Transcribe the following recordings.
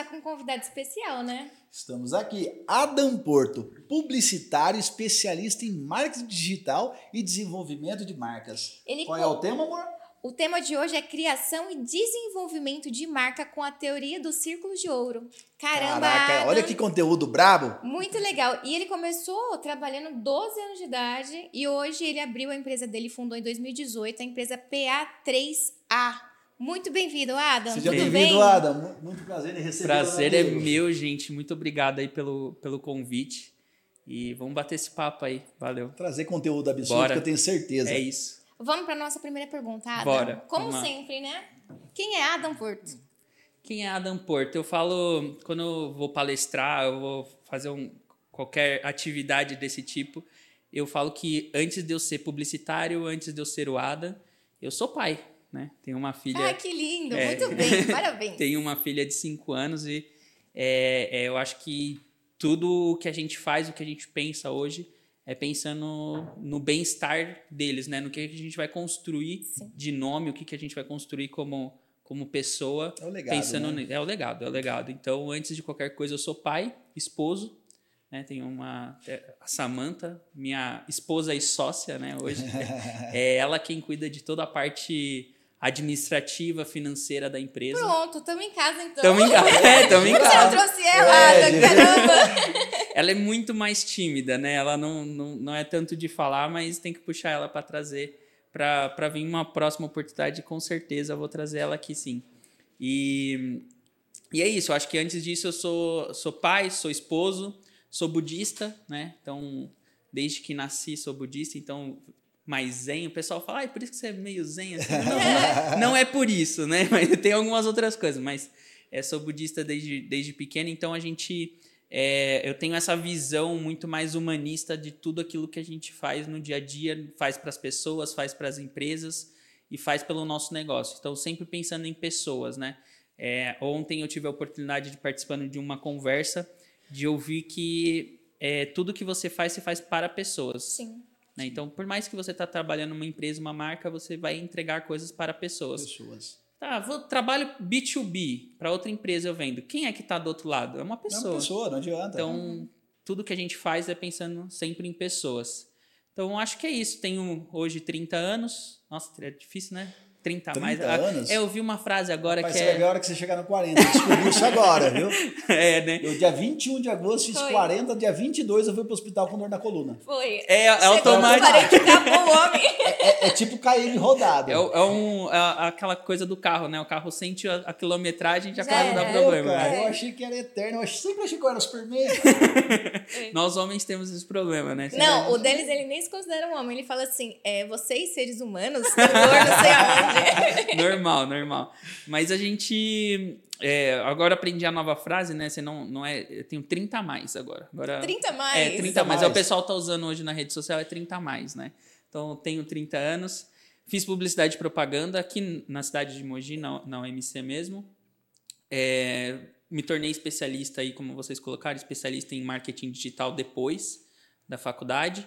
está com um convidado especial, né? Estamos aqui, Adam Porto, publicitário especialista em marketing digital e desenvolvimento de marcas. Ele Qual é o tema, amor? O tema de hoje é criação e desenvolvimento de marca com a teoria do círculo de ouro. Caramba! Caraca, olha Adam, que conteúdo brabo. Muito legal. E ele começou trabalhando 12 anos de idade e hoje ele abriu a empresa dele, fundou em 2018, a empresa PA3A. Muito bem-vindo, Adam. Seja Tudo bem? bem-vindo, Adam. Mu- Muito prazer em receber Prazer é meu, gente. Muito obrigado aí pelo, pelo convite. E vamos bater esse papo aí. Valeu. Trazer conteúdo absurdo Bora. que eu tenho certeza. É isso. Vamos para nossa primeira pergunta, Adam. Bora. Como Vamos lá. sempre, né? Quem é Adam Porto? Quem é Adam Porto? Eu falo, quando eu vou palestrar, eu vou fazer um, qualquer atividade desse tipo, eu falo que antes de eu ser publicitário, antes de eu ser o Adam, eu sou pai, né? Tenho uma filha... Ah, que lindo. É. Muito bem. Parabéns. Tenho uma filha de 5 anos e é, é, eu acho que tudo o que a gente faz, o que a gente pensa hoje, é pensando no bem-estar deles, né? No que a gente vai construir Sim. de nome, o que, que a gente vai construir como, como pessoa. É o legado, pensando né? É o legado, é o legado. Então, antes de qualquer coisa, eu sou pai, esposo, né? Tenho uma... é, A Samantha, minha esposa e sócia, né? Hoje. é ela quem cuida de toda a parte administrativa, financeira da empresa. Pronto, estamos em casa então. Tamo em casa. É, tamo em Você casa. trouxe ela, É, caramba. Ela é muito mais tímida, né? Ela não, não, não é tanto de falar, mas tem que puxar ela para trazer, para vir uma próxima oportunidade, com certeza vou trazer ela aqui sim. E, e é isso, eu acho que antes disso eu sou, sou pai, sou esposo, sou budista, né? Então, desde que nasci sou budista, então mais zen. O pessoal fala, ah, por isso que você é meio zen assim. Não, não, não é por isso, né? Mas tem algumas outras coisas, mas é, sou budista desde, desde pequeno, então a gente. é, eu tenho essa visão muito mais humanista de tudo aquilo que a gente faz no dia a dia, faz para as pessoas, faz para as empresas e faz pelo nosso negócio. Então, sempre pensando em pessoas, né? É, ontem eu tive a oportunidade de participando de uma conversa de ouvir que é, tudo que você faz, você faz para pessoas. Sim. Né? Então, por mais que você está trabalhando numa empresa, uma marca, você vai entregar coisas para pessoas. Pessoas. Tá, vou, trabalho B2B, para outra empresa eu vendo. Quem é que está do outro lado? É uma Não é pessoa. uma pessoa, não adianta. Então, tudo que a gente faz é pensando sempre em pessoas. Então, acho que é isso. Tenho hoje 30 anos. Nossa, é difícil, né? 30 a 30 mais. Ah, anos? É, eu vi uma frase agora Vai que ser é. legal a hora que você chegar no 40. Descobri isso agora, viu? é, né? Eu, dia 21 de agosto, fiz Foi. 40. Dia 22, eu fui pro hospital com dor na coluna. Foi. É, é automático. 40, acabou o homem. É, é tipo cair rodado. É, o- é um, é aquela coisa do carro, né? O carro sente a, a quilometragem já Já começa a dar era. Eu, problema. cara, né? eu achei que era eterno. Eu sempre achei que eu era Superman. Nós homens temos esse problema, né? Não, o Denis, ele nem se considera um homem. Ele fala assim, é, vocês, seres humanos, têm dor não sei aonde. normal, normal. Mas a gente. é, agora aprendi a nova frase, né? Você não, não é. Eu tenho 30 a mais agora. agora 30 a mais. É, 30 a mais. mais. O pessoal tá usando hoje na rede social é 30 a mais, né? Então eu tenho 30 anos. Fiz publicidade e propaganda aqui na cidade de Mogi, na, na UMC mesmo. É, me tornei especialista aí, como vocês colocaram, especialista em marketing digital depois da faculdade.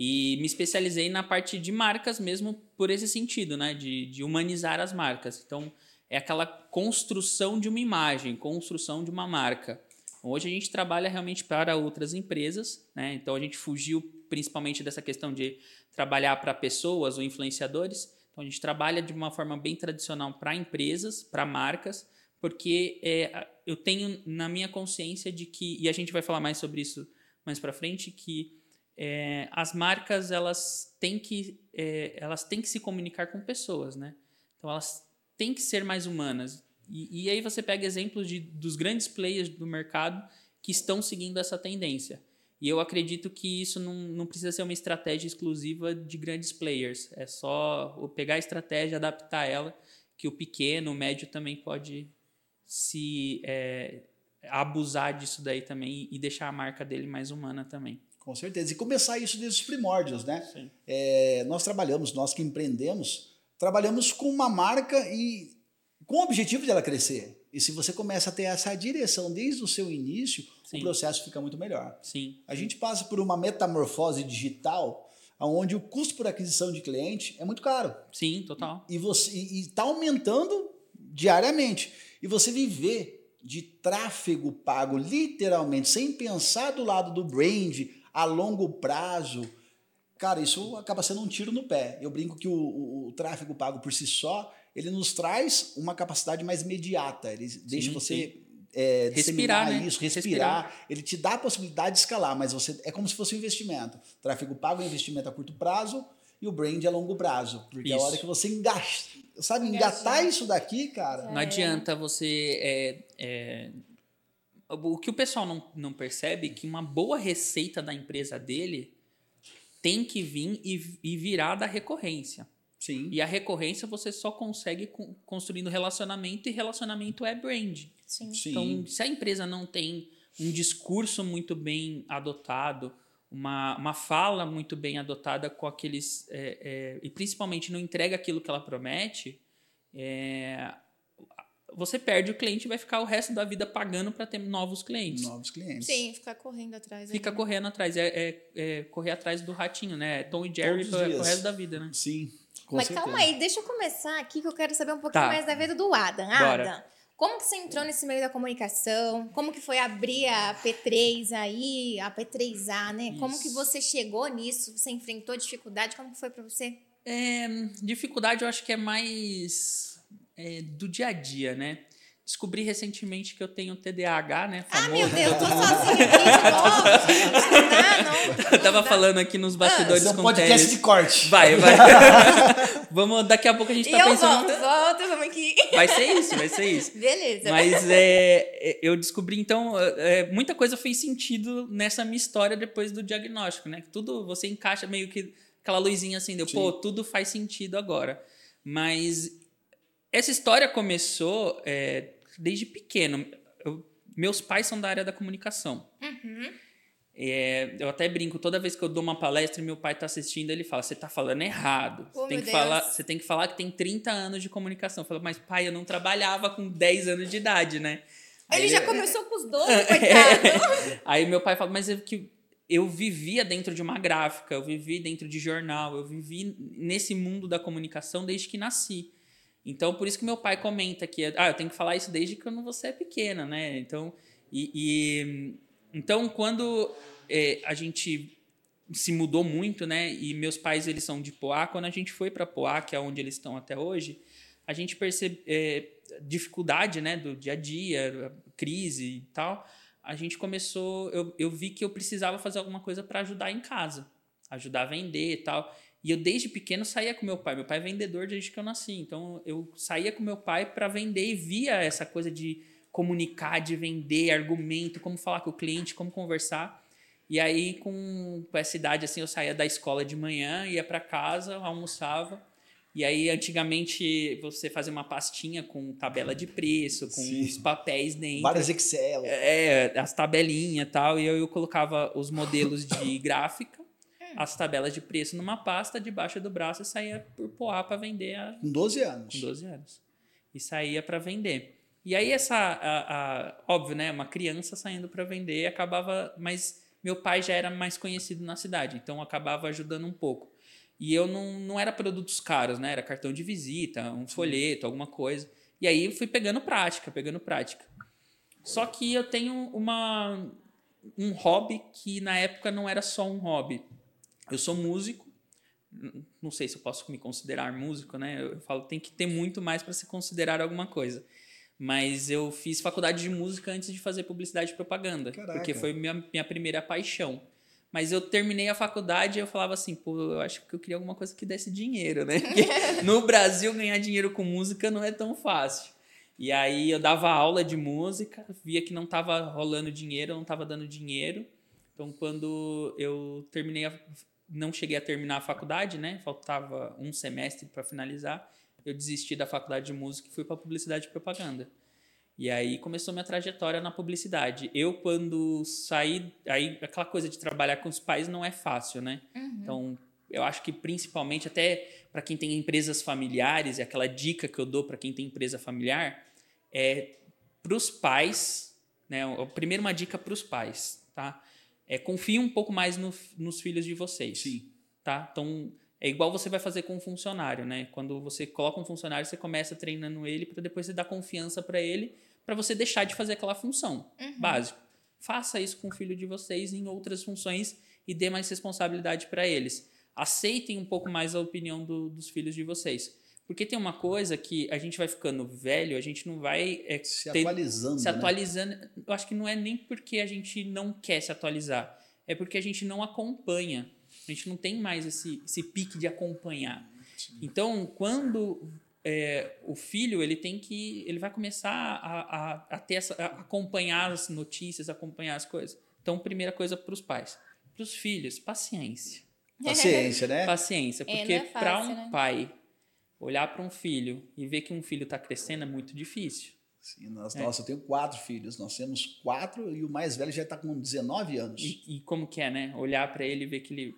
E me especializei na parte de marcas mesmo por esse sentido, né? De, de humanizar as marcas. Então, é aquela construção de uma imagem, construção de uma marca. Hoje a gente trabalha realmente para outras empresas, né? Então a gente fugiu principalmente dessa questão de trabalhar para pessoas ou influenciadores. Então a gente trabalha de uma forma bem tradicional para empresas, para marcas, porque é, eu tenho na minha consciência de que e a gente vai falar mais sobre isso mais para frente que é, as marcas elas têm que é, elas têm que se comunicar com pessoas, né? Então elas têm que ser mais humanas. E, e aí você pega exemplos de, dos grandes players do mercado que estão seguindo essa tendência. E eu acredito que isso não, não precisa ser uma estratégia exclusiva de grandes players. É só pegar a estratégia, adaptar ela, que o pequeno, o médio também pode se é, abusar disso daí também e deixar a marca dele mais humana também. Com certeza. E começar isso desde os primórdios, né? Sim. É, nós trabalhamos, nós que empreendemos, trabalhamos com uma marca e com o objetivo de ela crescer. E se você começa a ter essa direção desde o seu início, Sim. o processo fica muito melhor. Sim. A gente passa por uma metamorfose digital, onde o custo por aquisição de cliente é muito caro. Sim, total. E você está aumentando diariamente. E você viver de tráfego pago, literalmente, sem pensar do lado do brand a longo prazo, cara, isso acaba sendo um tiro no pé. Eu brinco que o, o, o tráfego pago por si só, ele nos traz uma capacidade mais imediata. Ele deixa você é, respirar, né? isso, respirar. respirar. Ele te dá a possibilidade de escalar, mas você é como se fosse um investimento. Tráfego pago é um investimento a curto prazo e o brand é a longo prazo. Porque isso. a hora que você engasta, sabe, engatar isso daqui, cara. Não adianta você. É, é, o que o pessoal não, não percebe é que uma boa receita da empresa dele tem que vir e, e virar da recorrência. Sim. E a recorrência você só consegue construindo relacionamento e relacionamento é brand. Sim. Sim. Então, se a empresa não tem um discurso muito bem adotado, uma, uma fala muito bem adotada com aqueles. É, é, e principalmente não entrega aquilo que ela promete, é, você perde o cliente e vai ficar o resto da vida pagando para ter novos clientes. Novos clientes. Sim, ficar correndo atrás. Fica aí, né? correndo atrás. É, é, é, correr atrás do ratinho, né? Tom e Jerry pro dias. resto da vida, né? Sim. Com Mas certeza. calma aí, deixa eu começar aqui que eu quero saber um pouquinho Tá. mais da vida do Adam. Bora. Adam, como que você entrou nesse meio da comunicação? Como que foi abrir a P3 aí, a P3A, né? Como Isso. que você chegou nisso? Você enfrentou dificuldade? Como que foi pra você? É, dificuldade eu acho que é mais é, do dia a dia, né? Descobri recentemente que eu tenho TDAH, né? Ah, Famoso. meu Deus, tô sozinha aqui de novo. Não não. Eu tava falando aqui nos bastidores é um com o podcast Teles. de corte. Vai, vai. vamos, daqui a pouco a gente E tá eu pensando. volto, volto, vamos aqui. Vai ser isso, vai ser isso. Beleza. Mas é, eu descobri, então, é, muita coisa fez sentido nessa minha história depois do diagnóstico, né? Tudo você encaixa meio que aquela luzinha assim, deu, Sim. pô, tudo faz sentido agora. Mas essa história começou é, desde pequeno. Eu- meus pais são da área da comunicação. Uhum. É, eu até brinco, toda vez que eu dou uma palestra e meu pai está assistindo, ele fala: Você está falando errado. Oh, Você tem, meu que Deus. falar, você tem que falar que tem 30 anos de comunicação. Eu falo, mas pai, eu não trabalhava com 10 anos de idade, né? Ele Aí já começou com os 12, coitado. Aí meu pai fala, mas é que eu vivia dentro de uma gráfica, eu vivi dentro de jornal, eu vivi nesse mundo da comunicação desde que nasci. Então, por isso que meu pai comenta que, ah, eu tenho que falar isso desde que você é pequena, né? Então, e, e- então quando é, a gente se mudou muito, né? E meus pais eles são de Poá. Quando a gente foi para Poá, que é onde eles estão até hoje, a gente percebe é, dificuldade, né? Do dia a dia, crise e tal. A gente começou, eu, eu vi que eu precisava fazer alguma coisa para ajudar em casa, ajudar a vender e tal. E eu desde pequeno saía com meu pai. Meu pai é vendedor desde que eu nasci. Então eu saía com meu pai para vender e via essa coisa de comunicar, de vender, argumento, como falar com o cliente, como conversar. E aí, com, com essa idade, assim, eu saía da escola de manhã, ia para casa, almoçava. E aí, antigamente, você fazia uma pastinha com tabela de preço, com Sim. os papéis dentro. Várias Excel. É, as tabelinhas e tal. E eu, eu colocava os modelos de gráfica, as tabelas de preço numa pasta debaixo do braço e saía por Poá para vender a, Com 12 anos. com 12 anos. E saía para vender. E aí essa, a, a- óbvio, né, uma criança saindo para vender acabava, mas meu pai já era mais conhecido na cidade, então acabava ajudando um pouco. E eu não, não era produtos caros, né, era cartão de visita, um folheto, alguma coisa. E aí eu fui pegando prática, pegando prática. Só que eu tenho uma um hobby que na época não era só um hobby. Eu sou músico, não sei se eu posso me considerar músico, né? Eu falo tem que ter muito mais para se considerar alguma coisa. Mas eu fiz faculdade de música antes de fazer publicidade e propaganda, Caraca. porque foi minha, minha primeira paixão. Mas eu terminei a faculdade e eu falava assim, pô, eu acho que eu queria alguma coisa que desse dinheiro, né? Porque no Brasil ganhar dinheiro com música não é tão fácil. E aí eu dava aula de música, via que não estava rolando dinheiro, não estava dando dinheiro. Então quando eu terminei, a, não cheguei a terminar a faculdade, né? Faltava um semestre para finalizar. Eu desisti da faculdade de música e fui para publicidade e propaganda. E aí começou minha trajetória na publicidade. Eu, quando saí, aí aquela coisa de trabalhar com os pais não é fácil, né? Então, eu acho que principalmente até para quem tem empresas familiares, e aquela dica que eu dou para quem tem empresa familiar é para os pais, né? o- Primeiro uma dica para os pais, tá? É confie um pouco mais no- nos filhos de vocês Sim. tá? Então, É igual você vai fazer com um funcionário, né? Quando você coloca um funcionário, você começa treinando ele para depois você dar confiança para ele, para você deixar de fazer aquela função Uhum. básica. Faça isso com o filho de vocês em outras funções e dê mais responsabilidade para eles. Aceitem um pouco mais a opinião do- dos filhos de vocês. Porque tem uma coisa que a gente vai ficando velho, a gente não vai é, Se ter- atualizando. se né? atualizando. Eu acho que não é nem porque a gente não quer se atualizar, é porque a gente não acompanha. A gente não tem mais esse, esse pique de acompanhar. Então, quando é, o filho ele tem que ele vai começar a, a, a ter essa, a acompanhar as notícias, acompanhar as coisas. Então, primeira coisa para os pais, para os filhos, paciência. Paciência, né? Paciência, É, porque não é para um né? pai olhar para um filho e ver que um filho está crescendo é muito difícil. Sim, nós, É. Nossa, eu tenho quatro filhos. Nós temos quatro e o mais velho já está com 19 anos. E, e como que é, né? Olhar para ele e ver que ele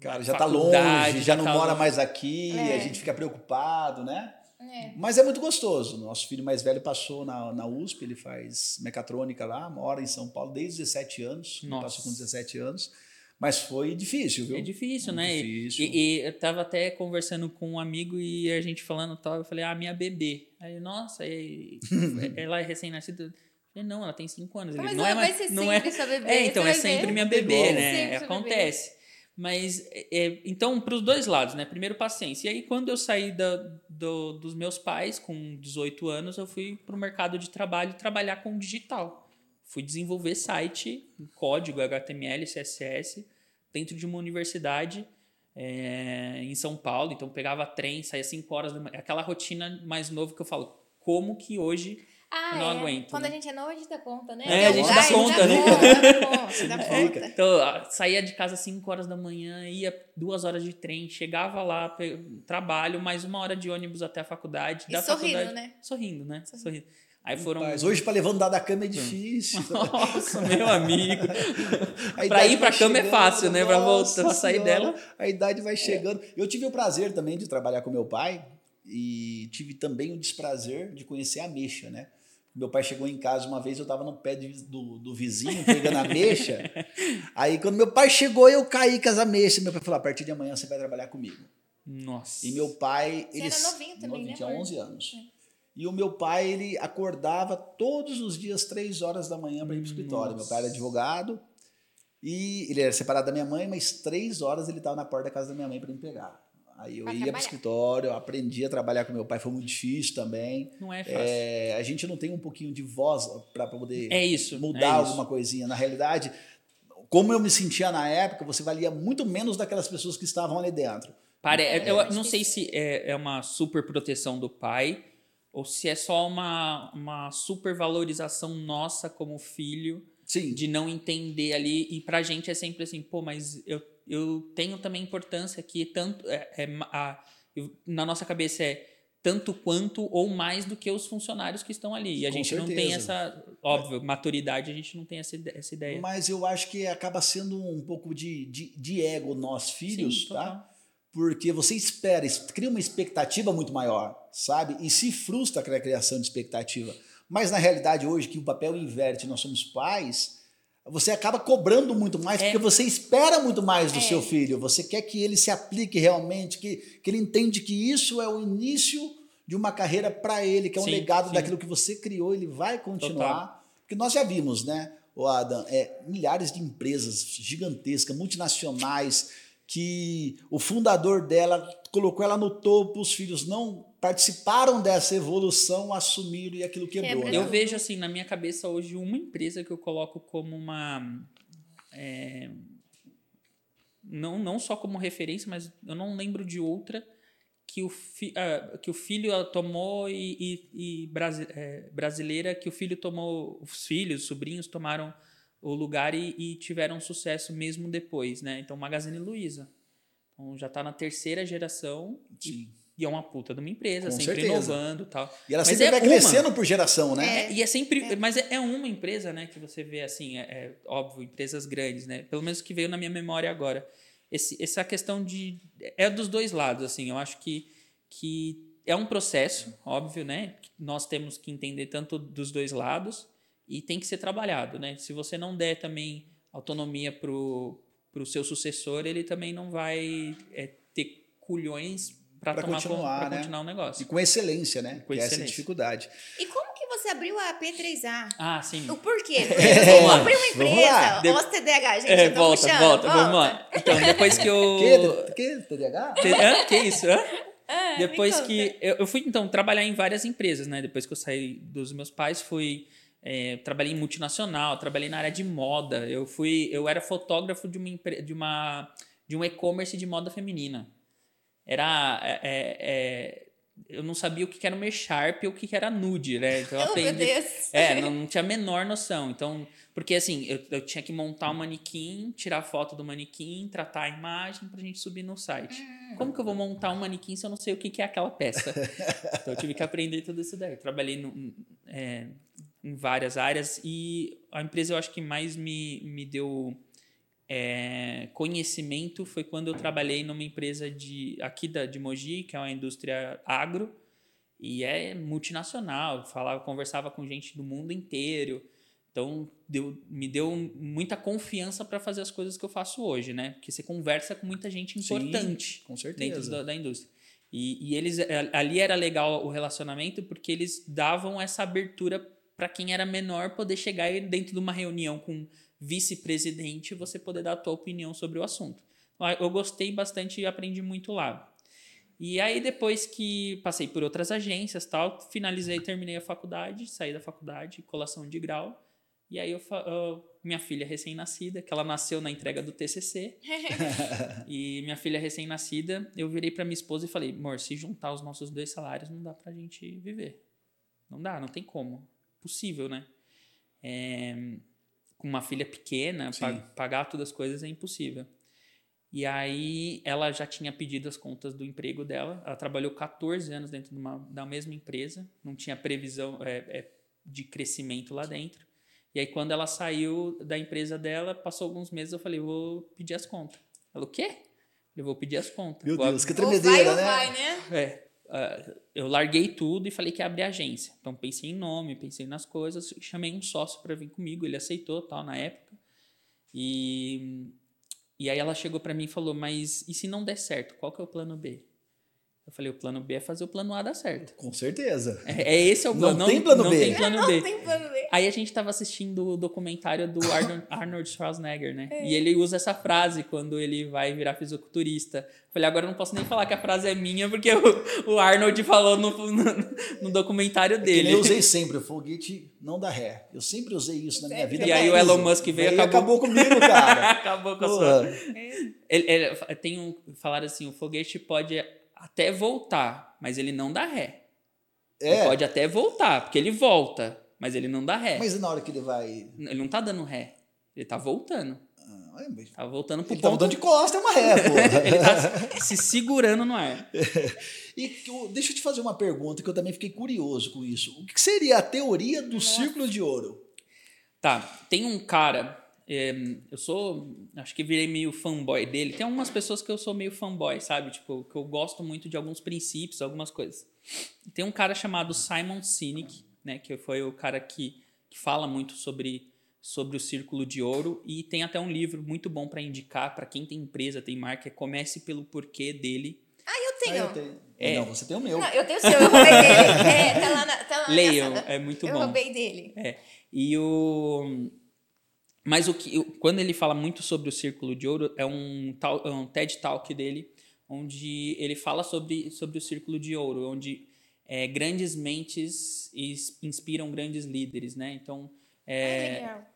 Cara, já está longe, já não tá mora longe. mais aqui, É. a gente fica preocupado, né? É. Mas é muito gostoso. Nosso filho mais velho passou na, na USP, ele faz mecatrônica lá, mora em São Paulo desde 17 anos. Passou com 17 anos. Mas foi difícil, viu? É difícil, Muito né? E- difícil. E, e eu tava até conversando com um amigo e a gente falando tal, eu falei, ah, minha bebê. Aí, nossa, e- ela é recém-nascida. Eu falei, não, ela tem cinco anos. Ele, Mas não ela é vai mais, ser não sempre é, sua bebê. É, então, é sempre ver. minha bebê, bom. né? Sua bebê. Acontece. Mas, é, então, para os dois lados, né? Primeiro, paciência. E aí, quando eu saí da, do- dos meus pais, com 18 anos, eu fui para o mercado de trabalho trabalhar com digital. Fui desenvolver site, código HTML, CSS, dentro de uma universidade é, em São Paulo. Então, pegava trem, saía 5 horas da manhã. Aquela rotina mais nova que eu falo, como que hoje Ah, Eu não é. aguento, Quando né? a gente é novo, a gente dá conta, né? É, a gente dá conta, né? Dá conta, dá conta, dá conta. Então, saía de casa às 5 horas da manhã, ia duas horas de trem, chegava lá, trabalho, mais uma hora de ônibus até a faculdade. E da sorrindo, faculdade, né? Sorrindo, né? Sorrindo. Aí foram. Mas hoje, para levantar da cama é difícil. Nossa, meu amigo. A Pra idade ir pra vai cama é fácil, né? Pra nossa voltar, sair Senhora, dela. A idade vai chegando. Eu tive o prazer também de trabalhar com meu pai e tive também o desprazer de conhecer a ameixa, né? Meu pai chegou em casa uma vez, eu estava no pé de- do, do vizinho pegando a ameixa. Aí, quando meu pai chegou, eu caí com as ameixas. Meu pai falou: a partir de amanhã você vai trabalhar comigo. Nossa. E meu pai. Você ele, era novinho também, novinho, né, Tinha amor? 11 anos. E o meu pai, ele acordava todos os dias, três horas da manhã, para ir para o escritório. Meu pai era advogado e ele era separado da minha mãe, mas três horas ele estava na porta da casa da minha mãe para me pegar. Aí eu Pra ia para o escritório, eu aprendi a trabalhar com meu pai, foi muito difícil também. Não é fácil. É, a gente não tem um pouquinho de voz para poder É, isso. mudar é isso. alguma coisinha. Na realidade, como eu me sentia na época, você valia muito menos daquelas pessoas que estavam ali dentro. Pare... É, eu acho não sei se é, é uma super proteção do pai ou se é só uma, uma super valorização nossa como filho Sim. de não entender ali. E pra gente é sempre assim, pô, mas eu, eu tenho também importância que tanto. É, é a- eu- na nossa cabeça é tanto quanto ou mais do que os funcionários que estão ali. E a Com gente não tem certeza. essa. Óbvio, maturidade, a gente não tem essa, essa ideia. Mas eu acho que acaba sendo um pouco de, de, de ego nós filhos, Sim, tá? total. Porque você espera, es- cria uma expectativa muito maior, sabe? E se frustra com a criação de expectativa. Mas na realidade, hoje, que o papel inverte, nós somos pais, você acaba cobrando muito mais, É. porque você espera muito mais do É. seu filho. Você quer que ele se aplique realmente, que, que ele entende que isso é o início de uma carreira para ele, que é um Sim, legado sim. daquilo que você criou, ele vai continuar. Porque nós já vimos, né, o Adam, é, milhares de empresas gigantescas, multinacionais, que o fundador dela colocou ela no topo, os filhos não participaram dessa evolução, assumiram e aquilo quebrou. Quebra né? Eu vejo assim na minha cabeça hoje uma empresa que eu coloco como uma é, não, não só como referência, mas eu não lembro de outra que o, fi, ah, que o filho tomou e, e, e brasi- é, brasileira que o filho tomou os filhos, os sobrinhos tomaram o lugar e, e tiveram sucesso mesmo depois, né? Então Magazine Luiza então, já está na terceira geração e, Sim. e é uma puta de uma empresa, Com sempre certeza. inovando e tal. E ela Mas sempre é vai uma. crescendo por geração, né? É, e é sempre. Mas é, é uma empresa, né, que você vê assim, é, é óbvio, empresas grandes, né? Pelo menos que veio na minha memória agora. Esse, essa questão de. É dos dois lados, assim. Eu acho que, que é um processo, óbvio, né? Nós temos que entender tanto dos dois lados e tem que ser trabalhado, né? Se você não der também autonomia pro, pro seu sucessor, ele também não vai é, ter culhões para Pra continuar, para né? continuar o negócio. E com excelência, né? Com que é essa excelência. dificuldade. E como que você abriu a P3A? Ah, sim. O porquê? Porque você Vamos lá. abriu uma empresa, De- os TDAH, gente, É, eu tô volta, puxando, volta, vamos lá. Então, depois que eu. Que, que TDAH? Te- Hã? Que isso? Hã? Ah, Depois que. Eu, eu fui, então, trabalhar em várias empresas, né? Depois que eu saí dos meus pais, fui. É, trabalhei em multinacional, trabalhei na área de moda. Eu fui. Eu era fotógrafo de uma, de uma de um e-commerce de moda feminina. Era. é, é, é, eu não sabia o que era uma Sharp e o que era nude, né? Então eu Oh, aprendi. É, não, não tinha a menor noção. Então, porque assim, eu, eu tinha que montar um manequim, tirar foto do manequim, tratar a imagem pra gente subir no site. Como que eu vou montar um manequim se eu não sei o que, que é aquela peça? então, eu tive que aprender tudo isso daí. Eu trabalhei no, é, em várias áreas e a empresa eu acho que mais me, me deu é, conhecimento foi quando eu trabalhei numa empresa de aqui da, de Mogi, que é uma indústria agro, e é multinacional, falava, conversava com gente do mundo inteiro. Então, deu, me deu muita confiança para fazer as coisas que eu faço hoje, né? Porque você conversa com muita gente Sim, importante Com dentro certeza. da, da indústria. E, e eles ali era legal o relacionamento porque eles davam essa abertura para quem era menor poder chegar e dentro de uma reunião com vice-presidente você poder dar a tua opinião sobre o assunto. Então, Eu gostei bastante e aprendi muito lá. E aí depois que passei por outras agências, tal, finalizei, terminei a faculdade, saí da faculdade, colação de grau. E aí eu, eu- minha filha recém-nascida, que ela nasceu na entrega do TCC, e minha filha recém-nascida, eu virei pra minha esposa e falei: amor, se juntar os nossos dois salários, não dá pra gente viver. Não dá, não tem como. Possível, né? É, com uma filha pequena, pa- pagar todas as coisas é impossível. E aí ela já tinha pedido as contas do emprego dela. Ela trabalhou 14 anos dentro de uma, da mesma empresa, não tinha previsão é, é, de crescimento lá dentro. E aí, quando ela saiu da empresa dela, passou alguns meses, eu falei, vou pedir as contas. Ela, o quê? Eu vou pedir as contas. Meu Deus, que Ou vai tremedeira, ou né? vai, né? é, ah, eu larguei tudo e falei que ia abrir agência. Então pensei em nome, pensei nas coisas, chamei um sócio para vir comigo, ele aceitou tal na época. E e aí ela chegou para mim e falou: "Mas e se não der certo, qual que é o plano B?" Eu falei: "O plano B é fazer o plano A dar certo." Com certeza. É, é esse é o Não plano. tem plano não B. tem plano B. Não tem plano B. Aí a gente tava assistindo o documentário do Arnold, Arnold Schwarzenegger, né? E ele usa essa frase quando ele vai virar fisiculturista. Falei, agora eu não posso nem falar que a frase é minha, porque o, o Arnold falou no, no, no documentário É dele. nem eu usei sempre, o foguete não dá ré. Eu sempre usei isso na minha vida. E aí o. Elon Musk veio e acabou. acabou comigo, cara. Acabou com a sua. Porra. Ele, ele- tem um. Falaram assim: o foguete pode até voltar, mas ele não dá ré. Ele É, pode até voltar, porque ele volta, mas ele não dá ré. mas na hora que ele vai... Ele não tá dando ré. Ele tá voltando. Ah, é, mas- Tá voltando pro Ele tá ponto voltando de costa, é uma ré, porra. Ele tá se segurando no ar. E eu- deixa eu te fazer uma pergunta que eu também fiquei curioso com isso. O que seria a teoria do círculo de ouro? Tá, tem um cara. É, eu sou. Acho que virei meio fanboy dele. Tem algumas pessoas que eu sou meio fanboy, sabe? Tipo, que eu gosto muito de alguns princípios, algumas coisas. Tem um cara chamado Simon Sinek, né? Que foi o cara que, que fala muito sobre, sobre o círculo de ouro. E tem até um livro muito bom para indicar para quem tem empresa, tem marca. é Comece pelo porquê dele. Eu tenho. Ah, eu tenho. É. Não, você tem o meu. Não, eu tenho o seu, eu roubei dele. É, tá lá na, tá lá Leiam, é muito eu bom. roubei dele. É. E o. Mas o que, quando ele fala muito sobre o Círculo de Ouro, é um, tal, é um TED Talk dele, onde ele fala sobre, sobre o Círculo de Ouro, onde é, grandes mentes inspiram grandes líderes, né? Então, é, legal.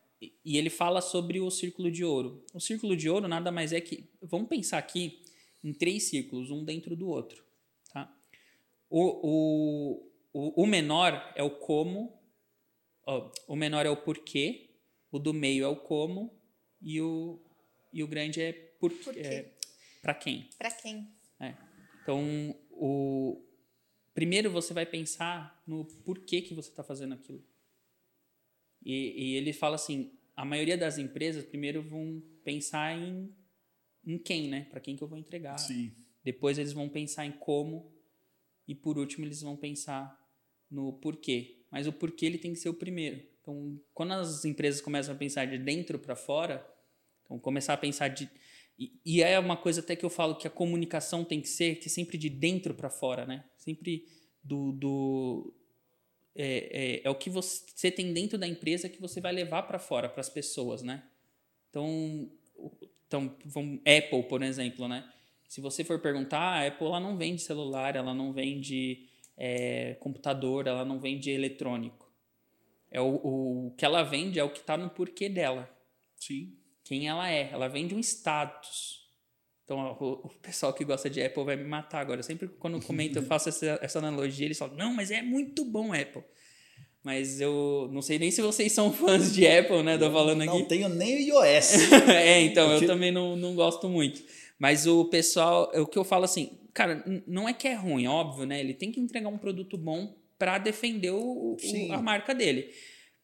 e ele fala sobre o Círculo de Ouro. O Círculo de Ouro nada mais é que. Vamos pensar aqui em três círculos, um dentro do outro. Tá? O, o, o, o menor é o como, ó, o menor é o porquê, o do meio é o como e o, e o grande é por, Por quê? é, para quem. Pra quem? É. Então, o primeiro você vai pensar no porquê que você está fazendo aquilo. E, e ele fala assim, a maioria das empresas primeiro vão pensar em, em quem, né? Para quem que eu vou entregar. Sim. Depois eles vão pensar em como e por último eles vão pensar no porquê. Mas o porquê ele tem que ser o primeiro. Então, quando as empresas começam a pensar de dentro para fora, então começar a pensar de E, e é uma coisa até que eu falo que a comunicação tem que ser que é sempre de dentro para fora, né? Sempre do, do é, é, é, o que você tem dentro da empresa que você vai levar para fora para as pessoas, né? Então, então vamos, Apple, por exemplo, né? Se você for perguntar, a Apple ela não vende celular, ela não vende é, computador, ela não vende eletrônico. É o, o que ela vende é o que está no porquê dela. Sim. Quem ela é. Ela vende um status. Então, o, o, pessoal que gosta de Apple vai me matar agora. Sempre quando eu comento, eu faço essa, essa analogia, eles falam, não, mas é muito bom Apple. Mas eu não sei nem se vocês são fãs de Apple, né? Tô falando aqui. Não tenho nem o iOS. é, então, eu também não, não gosto muito. Mas o pessoal, o que eu falo assim, cara, não é que é ruim, óbvio, né? Ele tem que entregar um produto bom para defender o, o, a marca dele.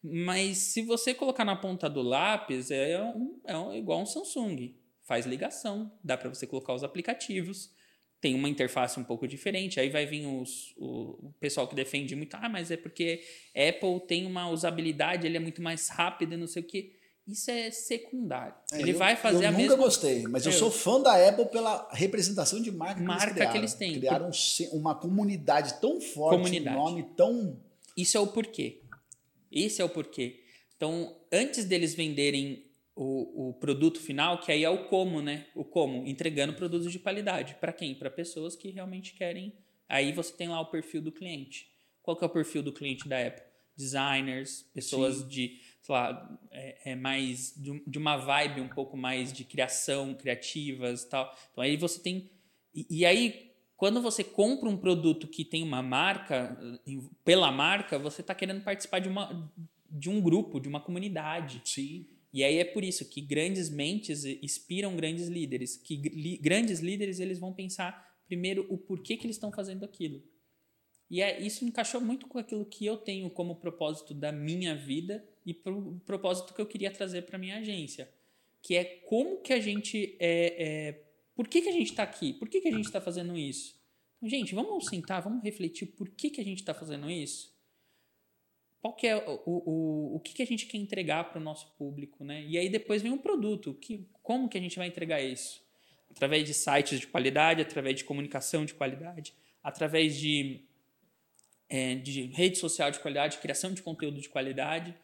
Mas se você colocar na ponta do lápis, é, um, é um, igual um Samsung. Faz ligação, dá para você colocar os aplicativos, tem uma interface um pouco diferente. Aí vai vir os, o, o, pessoal que defende muito, ah, mas é porque Apple tem uma usabilidade, ele é muito mais rápido, não sei o quê. Isso é secundário. É, ele eu, vai fazer a mesma. Eu nunca gostei, mas eu, eu, sou fã da Apple pela representação de marca, marca que eles. Que eles têm. Criaram uma comunidade tão forte, comunidade. um nome tão. Isso é o porquê. Esse é o porquê. Então, antes deles venderem o, o produto final, que aí é o como, né? O como, entregando produtos de qualidade. Para quem? Para pessoas que realmente querem. Aí você tem lá o perfil do cliente. Qual que é o perfil do cliente da Apple? Designers, pessoas Sim. de, sei lá, é, é mais de, de, uma vibe um pouco mais de criação, criativas e tal. Então aí você tem. E, e aí, quando você compra um produto que tem uma marca, pela marca, você está querendo participar de, uma, de um grupo, de uma comunidade. Sim. E aí é por isso que grandes mentes inspiram grandes líderes. Que li, grandes líderes eles vão pensar primeiro o porquê que eles estão fazendo aquilo. E é, isso encaixou muito com aquilo que eu tenho como propósito da minha vida e pro propósito que eu queria trazer para minha agência, que é como que a gente é, é por que, que a gente está aqui? Por que, que a gente está fazendo isso? Então, gente, vamos sentar, vamos refletir por que, que a gente está fazendo isso? Qual que é o, o, o que, que a gente quer entregar para o nosso público, né? E aí depois vem um produto. Que, como que a gente vai entregar isso? Através de sites de qualidade, através de comunicação de qualidade, através de, é, de rede social de qualidade, criação de conteúdo de qualidade,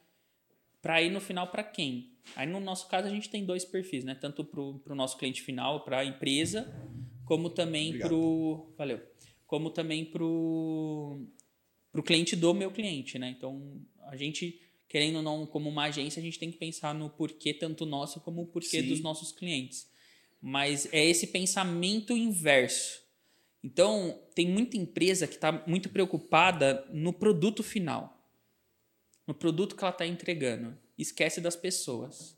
para ir no final para quem? Aí no nosso caso a gente tem dois perfis, né? Tanto para o nosso cliente final, para a empresa, como também para o. Valeu. Como também para o cliente do meu cliente, né? Então a gente, querendo ou não, como uma agência, a gente tem que pensar no porquê tanto nosso como o porquê Sim. dos nossos clientes. Mas é esse pensamento inverso. Então, tem muita empresa que está muito preocupada no produto final, no produto que ela está entregando esquece das pessoas.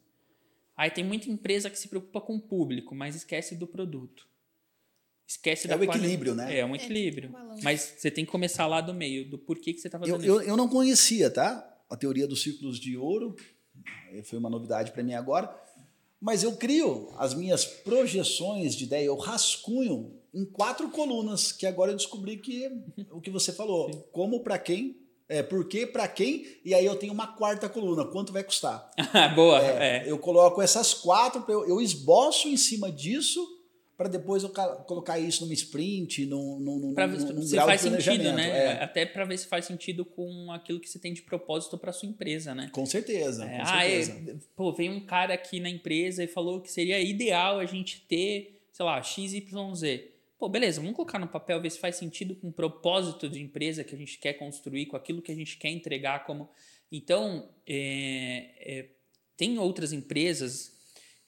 Aí tem muita empresa que se preocupa com o público, mas esquece do produto. Esquece é da o equilíbrio, né? É, um equilíbrio. É, mas você tem que começar lá do meio, do porquê que você está fazendo eu, isso. Eu, eu não conhecia, tá? A teoria dos círculos de ouro. Foi uma novidade para mim agora. Mas eu crio as minhas projeções de ideia, eu rascunho em quatro colunas, que agora eu descobri que o que você falou. Como, para quem, é, por quê, para quem, e aí eu tenho uma quarta coluna, quanto vai custar. Boa, é, é. Eu coloco essas quatro, eu, eu esboço em cima disso para depois eu colocar isso numa sprint, num, num, pra num, num se faz sentido, né? É. Até para ver se faz sentido com aquilo que você tem de propósito para sua empresa, né? Com certeza, é, com ah, certeza. É, pô, veio um cara aqui na empresa e falou que seria ideal a gente ter, sei lá, XYZ. Pô, beleza, vamos colocar no papel, ver se faz sentido com o propósito de empresa que a gente quer construir, com aquilo que a gente quer entregar como. Então, é, é, tem outras empresas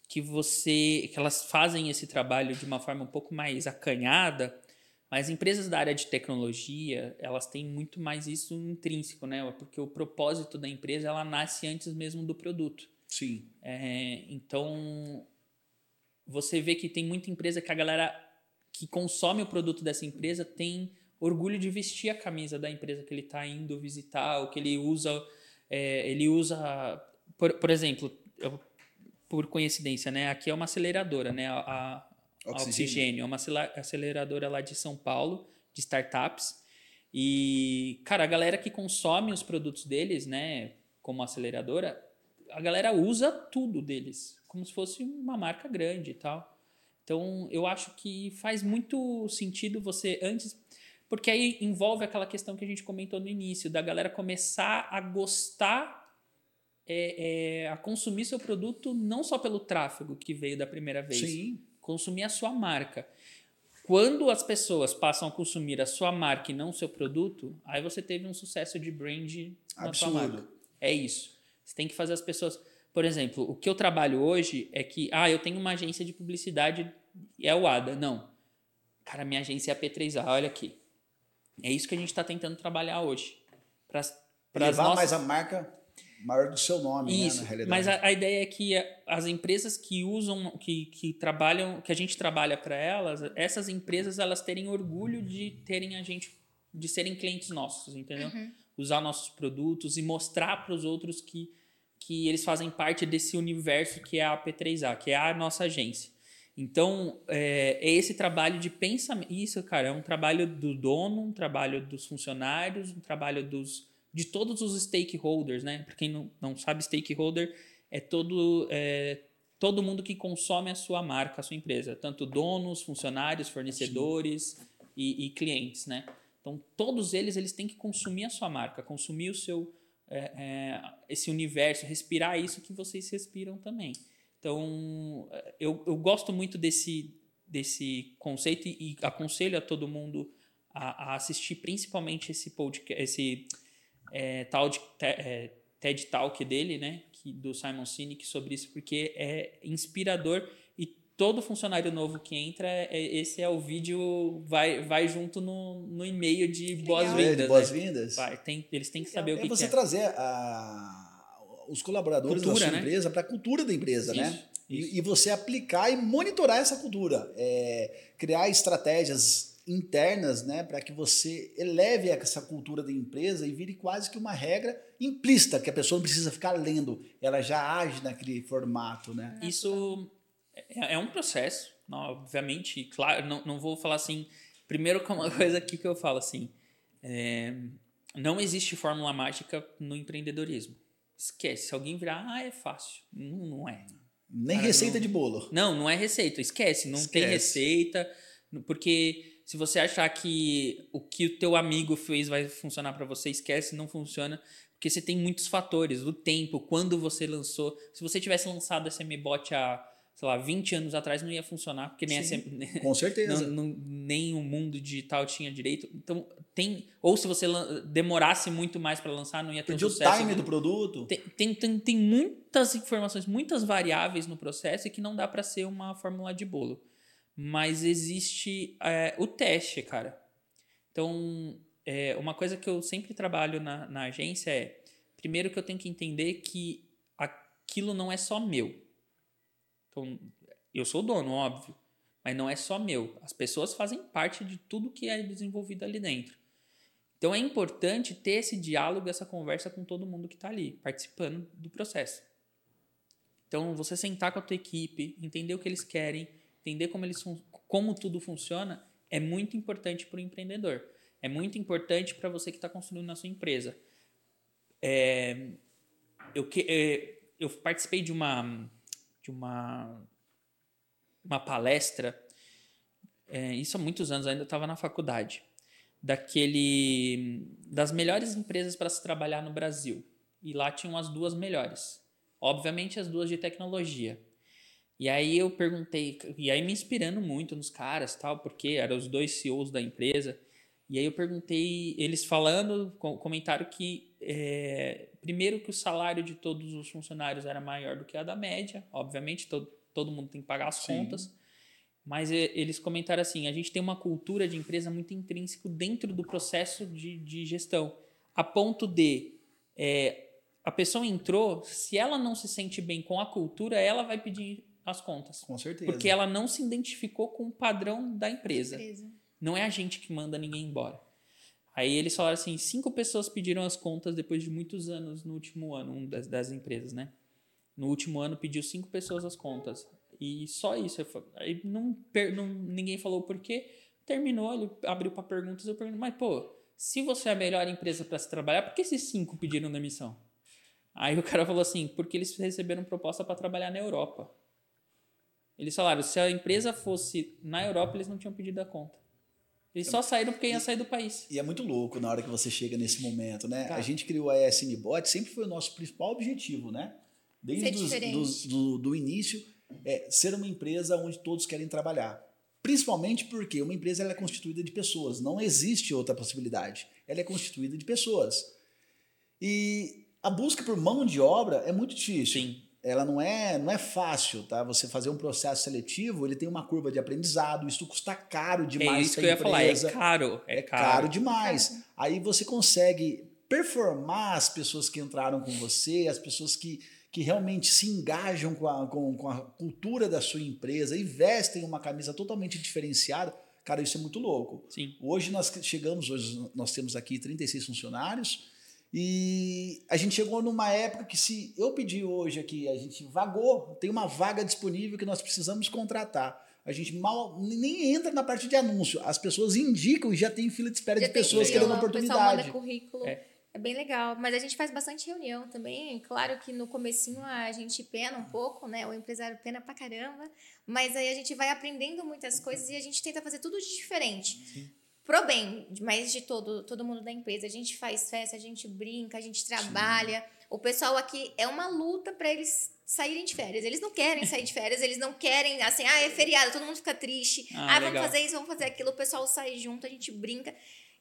que você. que elas fazem esse trabalho de uma forma um pouco mais acanhada, mas empresas da área de tecnologia, elas têm muito mais isso intrínseco, né? Porque o propósito da empresa ela nasce antes mesmo do produto. Sim. É, então, você vê que tem muita empresa que a galera que consome o produto dessa empresa tem orgulho de vestir a camisa da empresa que ele está indo visitar, ou que ele usa. É, ele usa. Por, por exemplo, eu, por coincidência, né? Aqui é uma aceleradora, né? A, a Oxigênio. Oxigênio. É uma aceleradora lá de São Paulo, de startups. E, cara, a galera que consome os produtos deles, né? Como aceleradora, a galera usa tudo deles, como se fosse uma marca grande e tal. Então, eu acho que faz muito sentido você antes. Porque aí envolve aquela questão que a gente comentou no início, da galera começar a gostar, é, é, a consumir seu produto não só pelo tráfego que veio da primeira vez, Sim. consumir a sua marca. Quando as pessoas passam a consumir a sua marca e não o seu produto, aí você teve um sucesso de brand na sua marca. Absurdo. É isso. Você tem que fazer as pessoas. Por exemplo, o que eu trabalho hoje é que, ah, eu tenho uma agência de publicidade, é o ADA. Não. Cara, minha agência é a P3A, olha aqui. É isso que a gente está tentando trabalhar hoje. Para Levar mais a marca maior do seu nome, isso, né, na realidade. mas a, a ideia é que as empresas que usam, que, que trabalham, que a gente trabalha para elas, essas empresas elas terem orgulho de terem a gente, de serem clientes nossos, entendeu? Usar nossos produtos e mostrar para os outros que, que eles fazem parte desse universo que é a P3A, que é a nossa agência. Então, é, é esse trabalho de pensamento. Isso, cara, é um trabalho do dono, um trabalho dos funcionários, um trabalho dos, de todos os stakeholders, né? Para quem não, não sabe, stakeholder é todo, é, todo mundo que consome a sua marca, a sua empresa. Tanto donos, funcionários, fornecedores e, e clientes, né? Então, todos eles, eles têm que consumir a sua marca, consumir o seu... é, é, esse universo, respirar isso que vocês respiram também. Então, eu, eu gosto muito desse, desse conceito e, aconselho a todo mundo a, a assistir principalmente esse podcast, esse é, tal de te- é, TED Talk dele, né, que, do Simon Sinek sobre isso, porque é inspirador todo funcionário novo que entra, é, esse é o vídeo, vai, vai junto no, no e-mail de boas-vindas. É, né? boas-vindas. Vai, tem, eles têm que saber o é que, você que é. trazer a- os colaboradores Cultura, da sua né? empresa para a cultura da empresa, né? Isso, E- isso. E, você aplicar e monitorar essa cultura. É, criar estratégias internas né, para que você eleve essa cultura da empresa e vire quase que uma regra implícita, que a pessoa não precisa ficar lendo, ela já age naquele formato. Né? Isso é, é um processo, obviamente, claro, não, não vou falar assim. Primeiro, com uma coisa aqui que eu falo assim: é, não existe fórmula mágica no empreendedorismo. Esquece. Se alguém virar, ah, é fácil. Não, não é. Nem Cara, receita não- de bolo. Não, não é receita. Esquece. Não tem Esquece. receita. Porque se você achar que o que o teu amigo fez vai funcionar para você, esquece, não funciona. Porque você tem muitos fatores. O tempo, quando você lançou. Se você tivesse lançado essa MBOT há, sei lá, 20 anos atrás, não ia funcionar. Porque nem, Sim, essa, Com certeza. não, não- nem o mundo digital tinha direito. Então, tem. Ou se você demorasse muito mais para lançar, não ia ter um Perdi o sucesso. time do produto. Tem, tem, tem, tem muitas informações, muitas variáveis no processo e que não dá para ser uma fórmula de bolo. Mas existe é, o teste, cara. Então, é, uma coisa que eu sempre trabalho na, na agência é: primeiro que eu tenho que entender que aquilo não é só meu. Então, eu sou o dono, óbvio, mas não é só meu. As pessoas fazem parte de tudo que é desenvolvido ali dentro. Então é importante ter esse diálogo, essa conversa com todo mundo que está ali, participando do processo. Então você sentar com a tua equipe, entender o que eles querem, entender como, eles como tudo funciona, é muito importante para o empreendedor. É muito importante para você que está construindo a sua empresa. É, eu, que, é, eu participei de uma, de uma, uma palestra, é, isso há muitos anos, ainda estava na faculdade daquele das melhores empresas para se trabalhar no Brasil. E lá tinham as duas melhores. Obviamente as duas de tecnologia. E aí eu perguntei, e aí me inspirando muito nos caras, tal, porque eram os dois CEOs da empresa. E aí eu perguntei, eles falando, com- comentaram que é, primeiro que o salário de todos os funcionários era maior do que a da média, obviamente todo, todo mundo tem que pagar as Sim. contas. Mas é, eles comentaram assim: a gente tem uma cultura de empresa muito intrínseco dentro do processo de, de gestão, a ponto de é, a pessoa entrou, se ela não se sente bem com a cultura, ela vai pedir as contas. Com certeza. Porque ela não se identificou com o padrão da empresa. Empresa. Não é a gente que manda ninguém embora. Aí eles falaram assim: cinco pessoas pediram as contas depois de muitos anos no último ano, um das, das empresas, né? No último ano pediu cinco pessoas as contas. E só isso. Aí não, não- ninguém falou por quê. Terminou, ele abriu para perguntas. Eu perguntei, mas pô, se você é a melhor empresa para se trabalhar, por que esses cinco pediram demissão? Aí o cara falou assim: porque eles receberam proposta para trabalhar na Europa. Eles falaram, se a empresa fosse na Europa, eles não tinham pedido a conta. Eles só saíram porque ia sair do país. E é muito louco na hora que você chega nesse momento, né? Tá. A gente criou a ESN Bot, sempre foi o nosso principal objetivo, né? Desde dos- dos- do, do início, é ser uma empresa onde todos querem trabalhar. Principalmente porque uma empresa ela é constituída de pessoas, não existe outra possibilidade. Ela é constituída de pessoas. E a busca por mão de obra é muito difícil. Sim. Ela não é, não é fácil, tá? Você fazer um processo seletivo, ele tem uma curva de aprendizado, isso custa caro demais é isso que eu ia falar, é empresa. caro. É, É caro. caro demais. Aí você consegue performar as pessoas que entraram com você, as pessoas que, que realmente se engajam com a, com, com a cultura da sua empresa e vestem uma camisa totalmente diferenciada. Cara, isso é muito louco. Sim. Hoje nós chegamos, hoje nós temos aqui 36 funcionários e a gente chegou numa época que se eu pedir hoje aqui, a gente vagou, tem uma vaga disponível que nós precisamos contratar. A gente mal nem entra na parte de anúncio. As pessoas indicam e já tem fila de espera Já de pessoas querendo O pessoal oportunidade. manda currículo. É. É. bem legal. Mas a gente faz bastante reunião também. Claro que no comecinho a gente pena um pouco, né? O empresário pena pra caramba. Mas aí a gente vai aprendendo muitas coisas e a gente tenta fazer tudo de diferente. Pro bem, mas de todo, todo mundo da empresa. A gente faz festa, a gente brinca, a gente trabalha. O pessoal aqui é uma luta para eles saírem de férias. Eles não querem sair de férias, eles não querem, assim, ah, é feriado, todo mundo fica triste. Ah, Ah, vamos fazer isso, vamos fazer aquilo. O pessoal sai junto, a gente brinca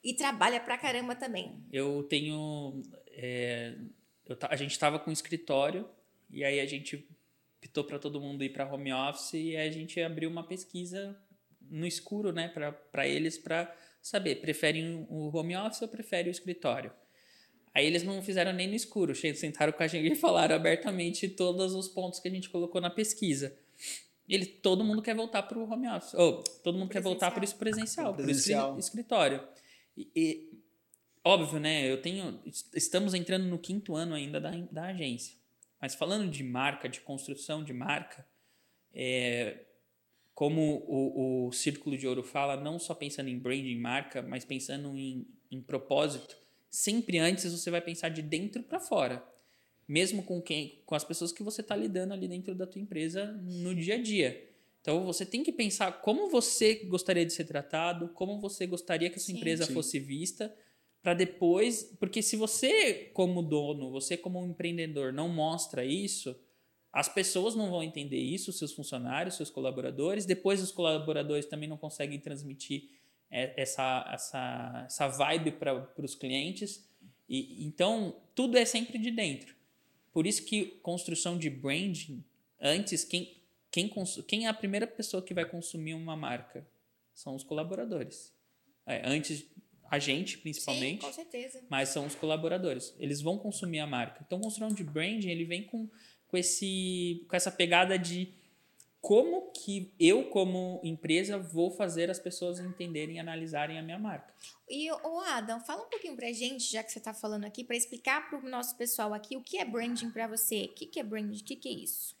e trabalha pra caramba também. Eu tenho. é, eu a gente estava com um escritório e aí a gente pitou para todo mundo ir para home office e aí a gente abriu uma pesquisa no escuro, né, para eles para saber, preferem o home office ou preferem o escritório. Aí eles não fizeram nem no escuro, sentaram com a gente e falaram abertamente todos os pontos que a gente colocou na pesquisa. Ele, todo mundo quer voltar para o home office. Ou, todo mundo quer voltar para o presencial, para o presencial. escritório. E, e, óbvio, né? Eu tenho. Estamos entrando no quinto ano ainda da, da agência. Mas falando de marca, de construção de marca, é, como o, o Círculo de Ouro fala, não só pensando em branding, marca, mas pensando em, em propósito, sempre antes você vai pensar de dentro para fora. Mesmo com quem, com as pessoas que você está lidando ali dentro da tua empresa no dia a dia. Então você tem que pensar como você gostaria de ser tratado, como você gostaria que a sua Sim. empresa Sim. fosse vista, para depois, porque se você como dono, você como empreendedor não mostra isso, as pessoas não vão entender isso, seus funcionários, seus colaboradores. Depois, os colaboradores também não conseguem transmitir é, essa, essa, essa vibe para os clientes. E, então, tudo é sempre de dentro. Por isso que construção de branding, antes, quem, quem, quem é a primeira pessoa que vai consumir uma marca? São os colaboradores. É, antes, a gente, principalmente Sim, com certeza. mas são os colaboradores. Eles vão consumir a marca. Então, construção de branding, ele vem com, com, esse, com essa pegada de como que eu, como empresa, vou fazer as pessoas entenderem e analisarem a minha marca. E, o Adam, fala um pouquinho pra gente, já que você tá falando aqui, pra explicar pro nosso pessoal aqui o que é branding pra você. O que, que é branding? O que, que é isso?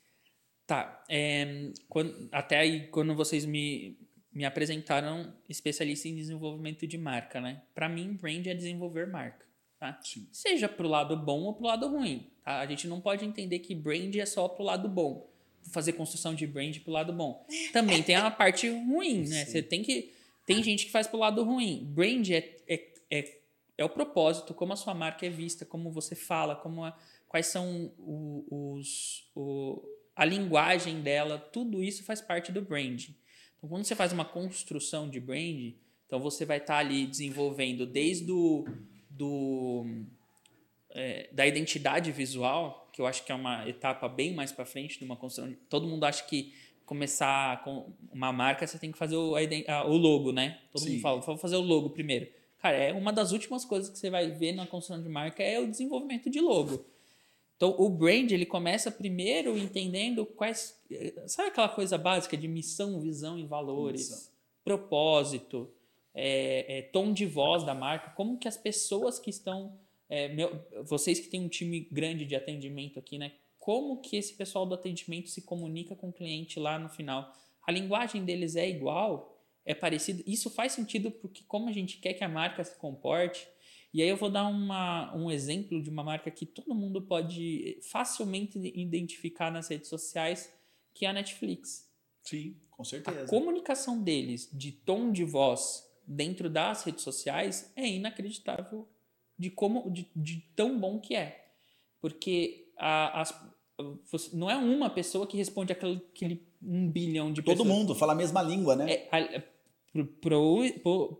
Tá, é, quando- até aí, quando vocês me, me apresentaram especialista em desenvolvimento de marca, né? Para mim, brand é desenvolver marca, tá? Seja pro lado bom ou pro lado ruim, tá? A gente não pode entender que brand é só pro lado bom. Fazer construção de brand pro lado bom. Também tem a parte ruim, né? Sim. Você tem que... Tem gente que faz pro lado ruim. Brand é, é, é, é o propósito, como a sua marca é vista, como você fala, como a- quais são os... O, a linguagem dela, tudo isso faz parte do branding. Então, quando você faz uma construção de brand, então você vai estar ali desenvolvendo desde o do, é, da identidade visual, que eu acho que é uma etapa bem mais para frente de uma construção. de- Todo mundo acha que começar com uma marca você tem que fazer o, a o logo, né? Todo Sim. mundo fala, vou fazer o logo primeiro. Cara, é uma das últimas coisas que você vai ver na construção de marca é o desenvolvimento de logo. Então, o brand, ele começa primeiro entendendo quais... Sabe aquela coisa básica de missão, visão e valores? Missão. Propósito, é, é, tom de voz da marca. Como que as pessoas que estão... é, meu- vocês que têm um time grande de atendimento aqui, né? Como que esse pessoal do atendimento se comunica com o cliente lá no final? A linguagem deles é igual? É parecida? Isso faz sentido porque como a gente quer que a marca se comporte, e aí eu vou dar uma, um exemplo de uma marca que todo mundo pode facilmente identificar nas redes sociais, que é a Netflix. Sim, com A certeza. comunicação deles de tom de voz dentro das redes sociais é inacreditável de como de, de tão bom que é. Porque a- as, não é uma pessoa que responde aquele, aquele um bilhão de Todo pessoas. mundo fala a mesma língua, né? É,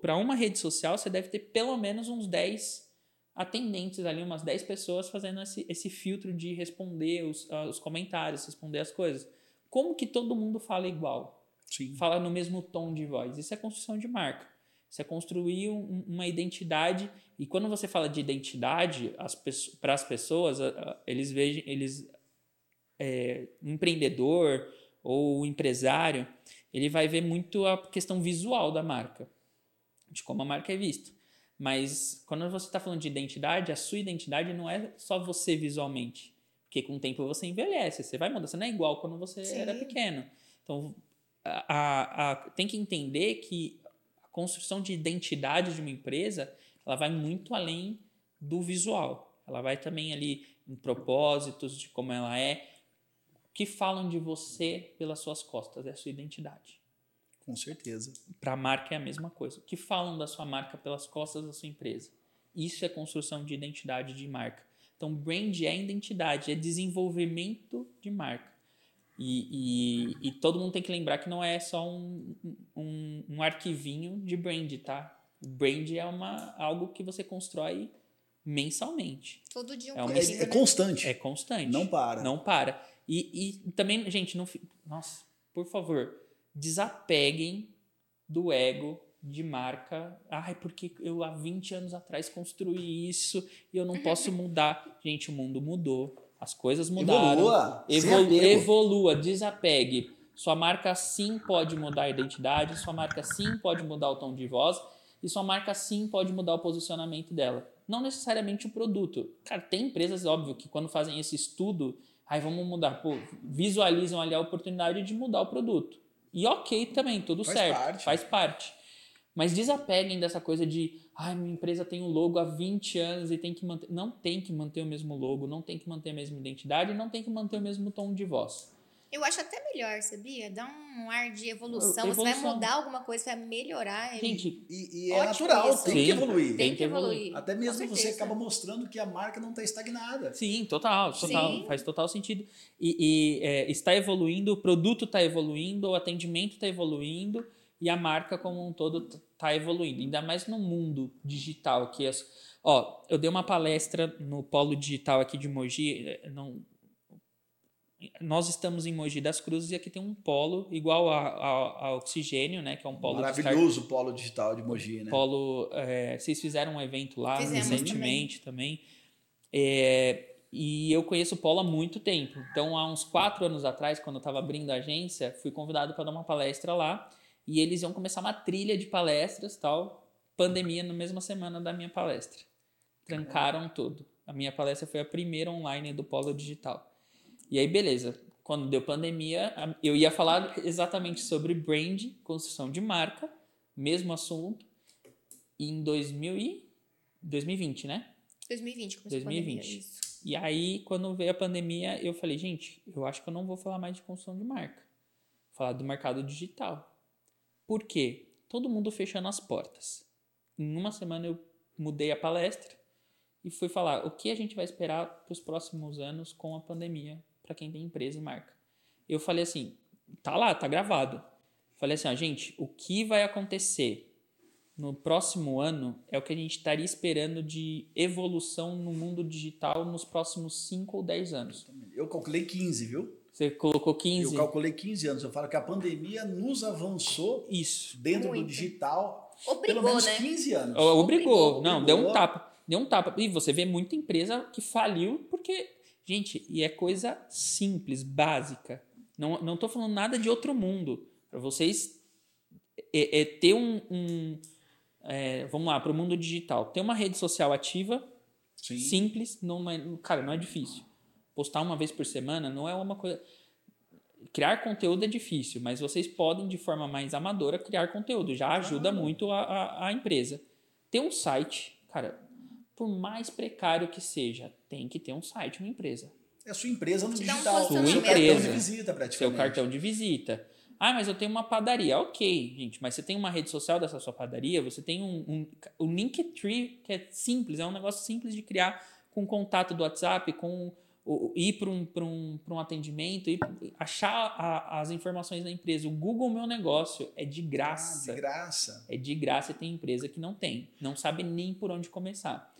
para uma rede social, você deve ter pelo menos uns 10 atendentes ali, umas 10 pessoas fazendo esse, esse filtro de responder os, ah, os comentários, responder as coisas. Como que todo mundo fala igual? Sim. Fala no mesmo tom de voz? Isso é construção de marca. É construir um- uma identidade. E quando você fala de identidade, para as pessoas, eles vejam, eles é, empreendedor ou empresário, ele vai ver muito a questão visual da marca, de como a marca é vista. Mas quando você está falando de identidade, a sua identidade não é só você visualmente. Porque com o tempo você envelhece, você vai mudar, você não é igual quando você Sim. era pequeno. Então, a, a- a- tem que entender que construção de identidade de uma empresa, ela vai muito além do visual. Ela vai também ali em propósitos de como ela é, que falam de você pelas suas costas, é a sua identidade. Com certeza. Para a marca é a mesma coisa. Que falam da sua marca pelas costas da sua empresa? Isso é construção de identidade de marca. Então, brand é identidade, é desenvolvimento de marca. E, e, e todo mundo tem que lembrar que não é só um, um, um arquivinho de brand, tá? O brand é uma, algo que você constrói mensalmente. Todo dia um É uma- É, é constante. É constante. Não para. Não para. E, e também, gente, não. Nossa, por favor, desapeguem do ego de marca. Ai, porque eu há 20 anos atrás construí isso e eu não posso mudar. Gente, o mundo mudou. As coisas mudaram. Evolua. Evolu- evolua, desapegue. Sua marca sim pode mudar a identidade, sua marca sim pode mudar o tom de voz e sua marca sim pode mudar o posicionamento dela. Não necessariamente o produto. Cara, tem empresas, óbvio, que quando fazem esse estudo, aí vamos mudar, pô, visualizam ali a oportunidade de mudar o produto. E ok também, tudo Faz certo, parte. faz parte. Mas desapeguem dessa coisa de, ai, minha empresa tem um logo há 20 anos e tem que manter. Não tem que manter o mesmo logo, não tem que manter a mesma identidade, não tem que manter o mesmo tom de voz. Eu acho até melhor, sabia? Dá um ar de evolução. Você vai Evolução. mudar alguma coisa, vai melhorar. Gente, E, e é natural, isso. tem Sim. que evoluir. tem que evoluir. Até mesmo você acaba mostrando que a marca não está estagnada. Sim, total, total, Sim. faz total sentido. E, e, é, está evoluindo, o produto está evoluindo, o atendimento está evoluindo e a marca como um todo está evoluindo. Ainda mais no mundo digital que as, ó, eu dei uma palestra no polo digital aqui de Mogi, é, não nós estamos em Mogi das Cruzes e aqui tem um polo igual a, a, a Oxigênio, né, que é um polo start- Maravilhoso o polo digital de Mogi, né? Polo, é, vocês fizeram um evento lá Fizemos recentemente também. É, e eu conheço o Polo há muito tempo. Então, há uns quatro anos atrás, quando eu estava abrindo a agência, fui convidado para dar uma palestra lá. E eles iam começar uma trilha de palestras tal. Pandemia na mesma semana da minha palestra. Trancaram tudo. A minha palestra foi a primeira online do Polo Digital. E aí, beleza. Quando deu pandemia, a- eu ia falar exatamente sobre brand, construção de marca, mesmo assunto, em 2000 e 2020, né? 2020, começou a 2020. pandemia, isso. E aí, quando veio a pandemia, eu falei, gente, eu acho que eu não vou falar mais de construção de marca. Vou falar do mercado digital. Por quê? Todo mundo fechando as portas. Em uma semana eu mudei a palestra e fui falar o que a gente vai esperar para os próximos anos com a pandemia para quem tem empresa e marca. Eu falei assim, tá lá, tá gravado. Falei assim, ó, gente, o que vai acontecer no próximo ano é o que a gente estaria esperando de evolução no mundo digital nos próximos 5 ou 10 anos. Eu calculei 15, viu? Você colocou 15? Eu calculei 15 anos. Eu falo que a pandemia nos avançou Isso. dentro Muito. do digital pelo Obrigou, menos né? 15 anos. Obrigou. Obrigou. Não, Obrigou. deu um tapa. Deu um tapa. E você vê muita empresa que faliu porque, gente, e é coisa simples, básica. Não, não tô falando nada de outro mundo. Para vocês é, é ter um. um, é, vamos lá, para o mundo digital. Ter uma rede social ativa, Sim. simples, não é, cara, não é difícil. Postar uma vez por semana não é uma coisa. Criar conteúdo é difícil, mas vocês podem, de forma mais amadora, criar conteúdo. Já ajuda muito a, a, a empresa. Ter um site, cara, por mais precário que seja, tem que ter um site, uma empresa. É a sua empresa no dá um digital. posicionamento. seu cartão Empresa. de visita, Seu praticamente. cartão de visita. Ah, mas eu tenho uma padaria. Ok, gente, mas você tem uma rede social dessa sua padaria, você tem um, um, um Linktree que é simples, é um negócio simples de criar com contato do WhatsApp, com o, ir para um, um, um atendimento, ir, achar a, as informações da empresa. O Google Meu Negócio é de graça. Ah, de graça. É de graça e tem empresa que não tem. Não sabe nem por onde começar.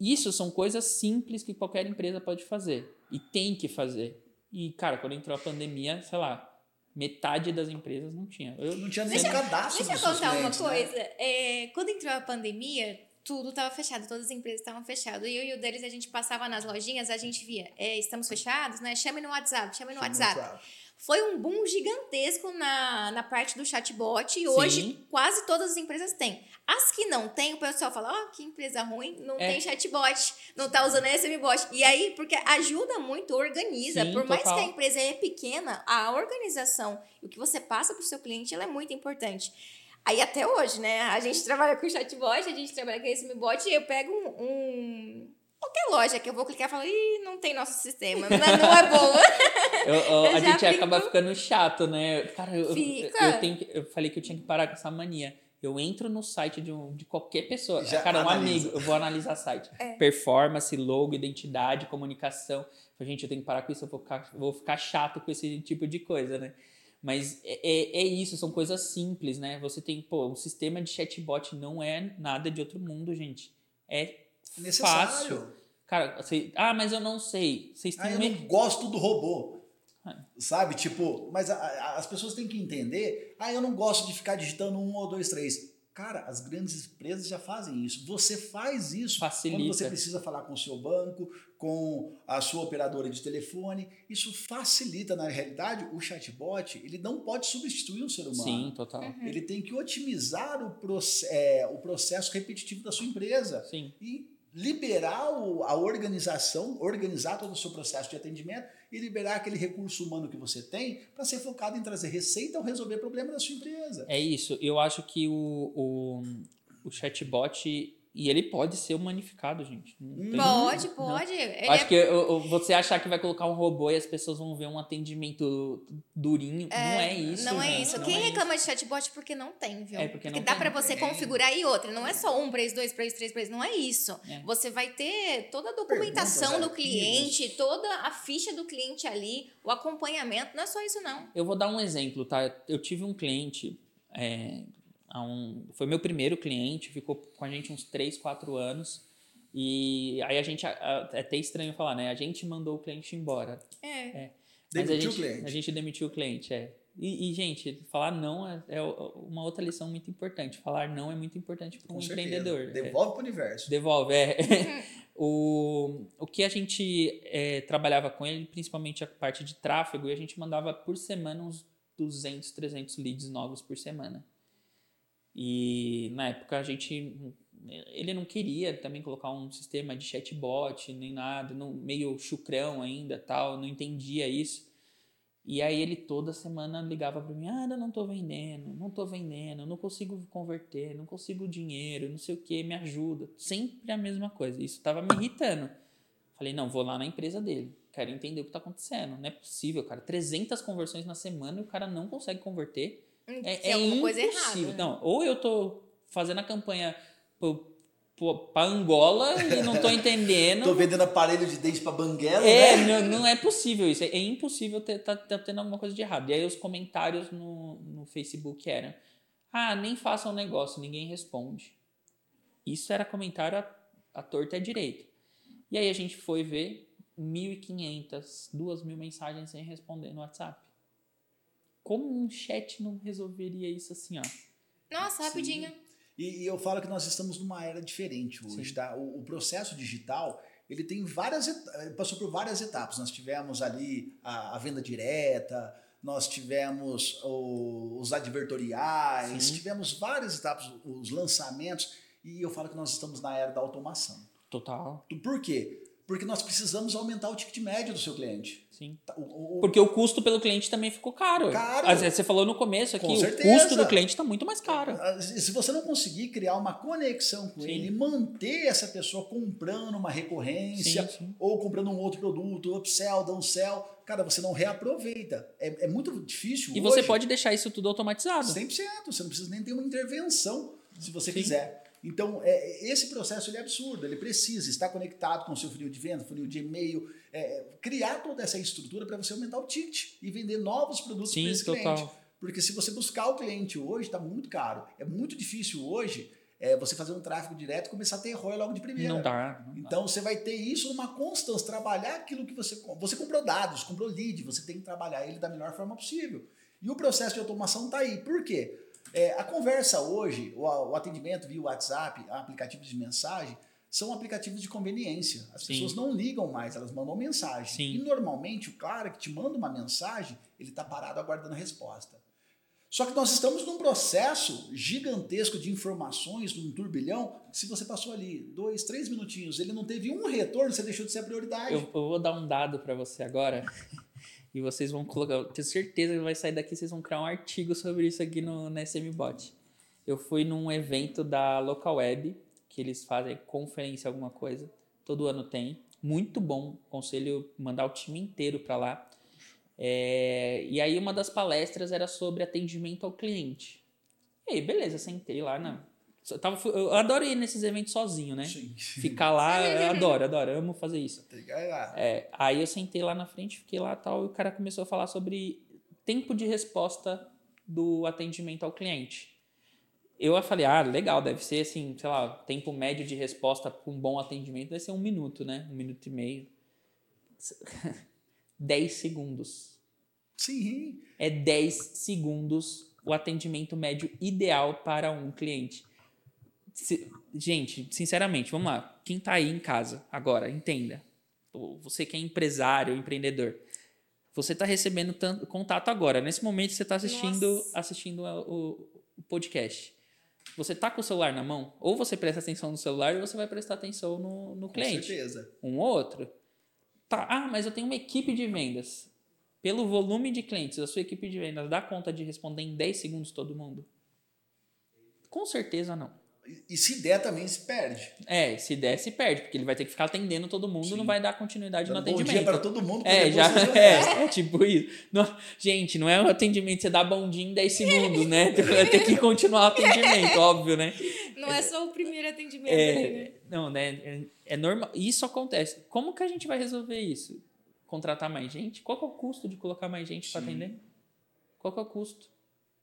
Isso são coisas simples que qualquer empresa pode fazer e tem que fazer. E, cara, quando entrou a pandemia, sei lá, metade das empresas não tinha. Eu não tinha nem cadastro Deixa eu contar uma né? coisa. Né? É, quando entrou a pandemia, tudo estava fechado, todas as empresas estavam fechadas. E eu e o deles, a gente passava nas lojinhas, a gente via, é, estamos fechados, né? Chame no WhatsApp, chame no chame WhatsApp. WhatsApp. Foi um boom gigantesco na, na parte do chatbot e Sim. hoje quase todas as empresas têm. As que não têm, o pessoal fala, ó, oh, que empresa ruim, não é. tem chatbot, não tá usando SMBot. E aí, porque ajuda muito, organiza. Sim, Por mais total. que a empresa é pequena, a organização, o que você passa para o seu cliente, ela é muito importante. Aí até hoje, né? A gente trabalha com chatbot, a gente trabalha com SMBot e eu pego um, um qualquer loja que eu vou clicar e falo, ih, não tem nosso sistema, não, não é boa. eu, eu, a gente brinco. acaba ficando chato, né? Cara, eu, Fica. eu, tenho, eu falei que eu tinha que parar com essa mania. Eu entro no site de, um, de qualquer pessoa. Já cara, um amigo, eu vou analisar site. É. Performance, logo, identidade, comunicação. Gente, eu tenho que parar com isso, eu vou ficar, vou ficar chato com esse tipo de coisa, né? Mas é, é, é, isso, são coisas simples, né? Você tem, pô, o sistema de chatbot não é nada de outro mundo, gente. É Necessário. fácil. Cara, você, ah, mas eu não sei. Vocês têm ah, eu não gosto do robô. É. Sabe? Tipo, mas a, a, as pessoas têm que entender. Ah, eu não gosto de ficar digitando um ou dois, três. Cara, as grandes empresas já fazem isso. Você faz isso Facilita. quando você precisa falar com o seu banco, com a sua operadora de telefone. Isso facilita, na realidade, o chatbot, ele não pode substituir o ser humano. Sim, total. Uhum. Ele tem que otimizar o, proce é, o processo repetitivo da sua empresa. Sim. E liberar a organização, organizar todo o seu processo de atendimento e liberar aquele recurso humano que você tem para ser focado em trazer receita ou resolver problema da sua empresa. É isso. Eu acho que o, o, o chatbot e ele pode ser humanificado, gente. pode, pode. Acho é... que você achar que vai colocar um robô e as pessoas vão ver um atendimento durinho. É, não é isso. Não é isso. Não Quem é reclama isso. de chatbot porque não tem, viu? É porque, porque dá para você configurar e outra. Não é só um preço, dois preços, três preços. Não é isso. É. Você vai ter toda a documentação do cliente, toda a ficha do cliente ali, o acompanhamento. Não é só isso, não. Eu vou dar um exemplo, tá? Eu tive um cliente. É, um, foi meu primeiro cliente, ficou com a gente uns 3, 4 anos. E aí a gente, é até estranho falar, né? A gente mandou o cliente embora. É. é. Demitiu a gente, o cliente. A gente demitiu o cliente, é. E, e gente, falar não é, é, uma outra lição muito importante. Falar não é muito importante para um empreendedor. Devolve é. para o universo. Devolve, é. o, o que a gente é, trabalhava com ele, principalmente a parte de tráfego, e a gente mandava por semana uns 200, 300 leads novos por semana. E na época a gente ele não queria também colocar um sistema de chatbot nem nada, não, meio chucrão ainda, tal, não entendia isso. E aí ele toda semana ligava para mim: "Ah, eu não tô vendendo, não tô vendendo, não consigo converter, não consigo dinheiro, não sei o que, me ajuda". Sempre a mesma coisa. Isso estava me irritando. Falei: "Não, vou lá na empresa dele. Quero entender o que está acontecendo. Não é possível, cara. 300 conversões na semana e o cara não consegue converter". É, é alguma coisa errada. Não, ou eu tô fazendo a campanha para Angola e não tô entendendo. tô vendendo aparelho de dente para Banguela, é, né? Não, não é possível isso. É, é impossível ter tá, tá, tendo alguma coisa de errado. E aí os comentários no, no Facebook eram: ah, nem façam um negócio, ninguém responde. Isso era comentário a, a torta e a direita. E aí a gente foi ver 1.500, 2.000 mensagens sem responder no WhatsApp. Como um chat não resolveria isso assim, ó? Nossa, rapidinho. E, e, eu falo que nós estamos numa era diferente hoje, Sim. tá? O, o, processo digital, ele tem várias passou por várias etapas. Nós tivemos ali a, a venda direta, nós tivemos o, os advertoriais, Sim. tivemos várias etapas, os lançamentos, e eu falo que nós estamos na era da automação. Total. Por quê? Porque nós precisamos aumentar o ticket médio do seu cliente. Sim. Tá, o- o- Porque o custo pelo cliente também ficou caro. Caro. Você falou no começo aqui, Com o custo do cliente está muito mais caro. Ah, Se você não conseguir criar uma conexão com Sim. ele manter essa pessoa comprando uma recorrência Sim, sim. ou comprando um outro produto, upsell, downsell, cara, você não reaproveita. É, é muito difícil E hoje. você pode deixar isso tudo automatizado. 100%, você não precisa nem ter uma intervenção se você Sim. quiser. Então, é, esse processo ele é absurdo, ele precisa estar conectado com o seu funil de venda, funil de e-mail, é, criar toda essa estrutura para você aumentar o ticket e vender novos produtos para esse total. cliente. Porque se você buscar o cliente hoje, está muito caro. É muito difícil hoje é, você fazer um tráfego direto e começar a ter ROI logo de primeira. Não dá. não dá. Então você vai ter isso numa constância, trabalhar aquilo que você você comprou dados, comprou lead, você tem que trabalhar ele da melhor forma possível. E o processo de automação está aí. Por quê? É, a conversa hoje, o, o atendimento via WhatsApp, aplicativos de mensagem, são aplicativos de conveniência. As Sim. pessoas não ligam mais, elas mandam mensagem. Sim. E normalmente o cara que te manda uma mensagem, ele está parado aguardando a resposta. Só que nós estamos num processo gigantesco de informações, num turbilhão. Se você passou ali dois, três minutinhos, ele não teve um retorno, você deixou de ser a prioridade. Eu, eu vou dar um dado para você agora. E vocês vão colocar. Tenho certeza que vai sair daqui, vocês vão criar um artigo sobre isso aqui no, no SMBot. Eu fui num evento da Local Web, que eles fazem conferência, alguma coisa. Todo ano tem. Muito bom. Conselho mandar o time inteiro para lá. É, e aí uma das palestras era sobre atendimento ao cliente. E aí, beleza, sentei lá na. Eu, tava, eu adoro ir nesses eventos sozinho, né? Sim. Ficar lá, eu adoro, adoro, amo fazer isso. É, aí eu sentei lá na frente, fiquei lá tal, e o cara começou a falar sobre tempo de resposta do atendimento ao cliente. Eu falei, ah, legal, deve ser assim, sei lá, tempo médio de resposta para um bom atendimento deve ser um minuto, né? Um minuto e meio. 10 segundos. Sim. É 10 segundos o atendimento médio ideal para um cliente. Se- gente, sinceramente, vamos lá. Quem tá aí em casa agora, entenda. Você que é empresário, empreendedor. Você está recebendo tanto contato agora. Nesse momento você está assistindo, Nossa. assistindo a- o, o podcast. Você tá com o celular na mão? Ou você presta atenção no celular ou você vai prestar atenção no, no Com cliente certeza. um ou outro. Tá, ah, mas eu tenho uma equipe de vendas. Pelo volume de clientes, a sua equipe de vendas dá conta de responder em 10 segundos todo mundo? Com certeza não. E, e se der também se perde. É, se der, se perde, porque ele vai ter que ficar atendendo todo mundo, Sim. não vai dar continuidade no Dando bom atendimento. dia para todo mundo. É, já é, é tipo isso. Não- gente, não é um atendimento, você dá bom dia em 10 segundos, né? Você vai ter que continuar o atendimento, óbvio, né? Não é só o primeiro atendimento ali, né? É, não, né? É, é normal. Isso acontece. Como que a gente vai resolver isso? Contratar mais gente? Qual que é o custo de colocar mais gente para atender? Qual que é o custo?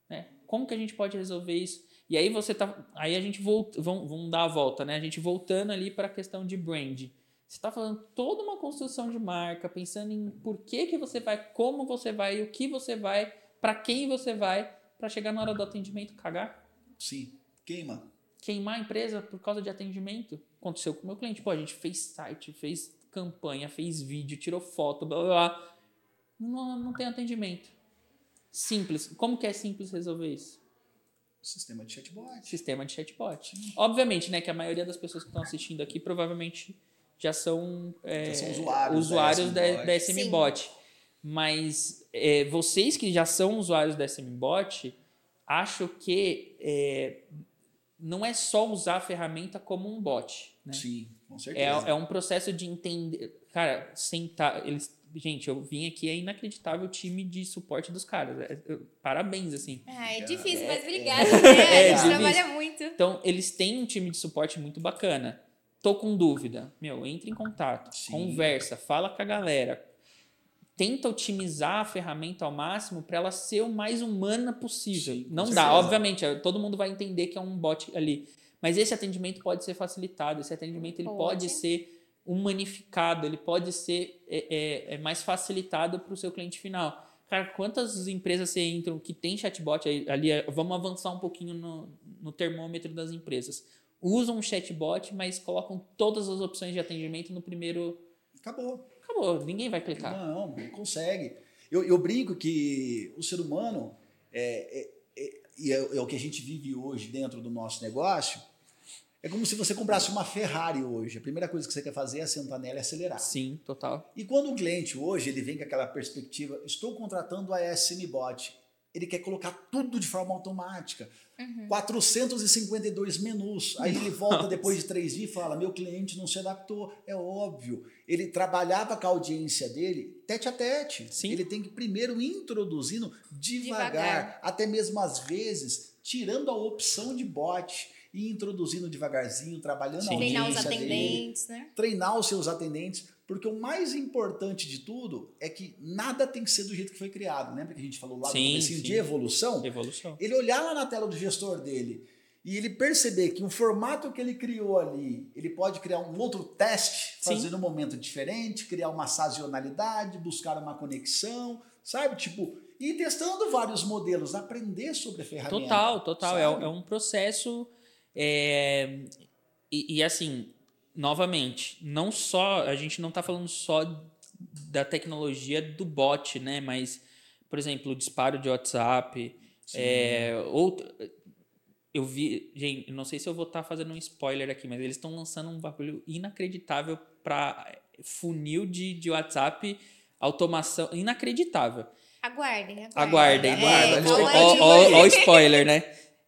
Né? Como que a gente pode resolver isso? E aí você tá. Aí a gente volta. Vamos, vamos dar a volta, né? A gente voltando ali para a questão de brand. Você está fazendo toda uma construção de marca, pensando em por que, que você vai, como você vai, o que você vai, para quem você vai, para chegar na hora do atendimento cagar Sim. Queima. queimar a empresa por causa de atendimento. Aconteceu com o meu cliente. Pô, a gente fez site, fez campanha, fez vídeo, tirou foto, blá blá blá. Não, não tem atendimento. Simples. Como que é simples resolver isso? Sistema de chatbot. Sistema de chatbot. Obviamente, né, que a maioria das pessoas que estão assistindo aqui provavelmente já são, é, Já são usuários da usuários da, SMBot. da SMBot. Mas é, vocês que já são usuários da SMBot, acho que é, não é só usar a ferramenta como um bot. Né? Sim, com É, certeza. é um processo de entender. Cara, sentar. Eles, gente, eu vim aqui, é inacreditável o time de suporte dos caras. É- é- parabéns, assim. Ah, é difícil, mas é- obrigada, né? A é gente difícil. trabalha muito. Então, eles têm um time de suporte muito bacana. Tô com dúvida. Meu, entre em contato, Sim. conversa, fala com a galera. Tenta otimizar a ferramenta ao máximo para ela ser o mais humana possível. Sim, Não dá, obviamente, é, todo mundo vai entender que é um bot ali. Mas esse atendimento pode ser facilitado, esse atendimento ele pode, Pode. ser humanificado, ele pode ser é, é, é mais facilitado para o seu cliente final. Cara, quantas empresas você entram que tem chatbot ali? é, Vamos avançar um pouquinho no, no termômetro das empresas. Usam um chatbot, mas colocam todas as opções de atendimento no primeiro. Acabou. Acabou, ninguém vai clicar. Não, não consegue. Eu, eu brinco que o ser humano, é, é- é- e é, é o que a gente vive hoje dentro do nosso negócio, É como se você comprasse uma Ferrari hoje. A primeira coisa que você quer fazer é sentar nela e acelerar. Sim, total. E quando o cliente hoje ele vem com aquela perspectiva, estou contratando a SMBot, ele quer colocar tudo de forma automática. Uhum. 452 menus. Aí ele volta depois de três dias e fala: meu cliente não se adaptou. É óbvio. Ele trabalhava com a audiência dele tete a tete. Sim. Ele tem que primeiro introduzindo devagar, Devagar. até mesmo às vezes tirando a opção de bot e introduzindo devagarzinho, trabalhando a Sim. audiência Treinar os dele atendentes, né? treinar os seus atendentes, porque o mais importante de tudo é que nada tem que ser do jeito que foi criado. Lembra que a gente falou lá Sim, no comecinho sim. de evolução? Evolução. Ele olhar lá na tela do gestor dele e ele perceber que o formato que ele criou ali, ele pode criar um outro teste, Sim. fazer um momento diferente, criar uma sazonalidade, buscar uma conexão, sabe? Tipo, ir testando vários modelos, aprender sobre a ferramenta. Total, total. É, é um processo. É, e, e, assim, novamente, não só. A gente não está falando só da tecnologia do bot, né? Mas, por exemplo, o disparo de WhatsApp. É, outro, eu vi. Gente, não sei se eu vou estar fazendo um spoiler aqui, mas eles estão lançando um bagulho inacreditável para funil de, de WhatsApp, automação. Inacreditável. Aguardem, aguardem. Aguardem, Aguardem, É, ó o spoiler, né?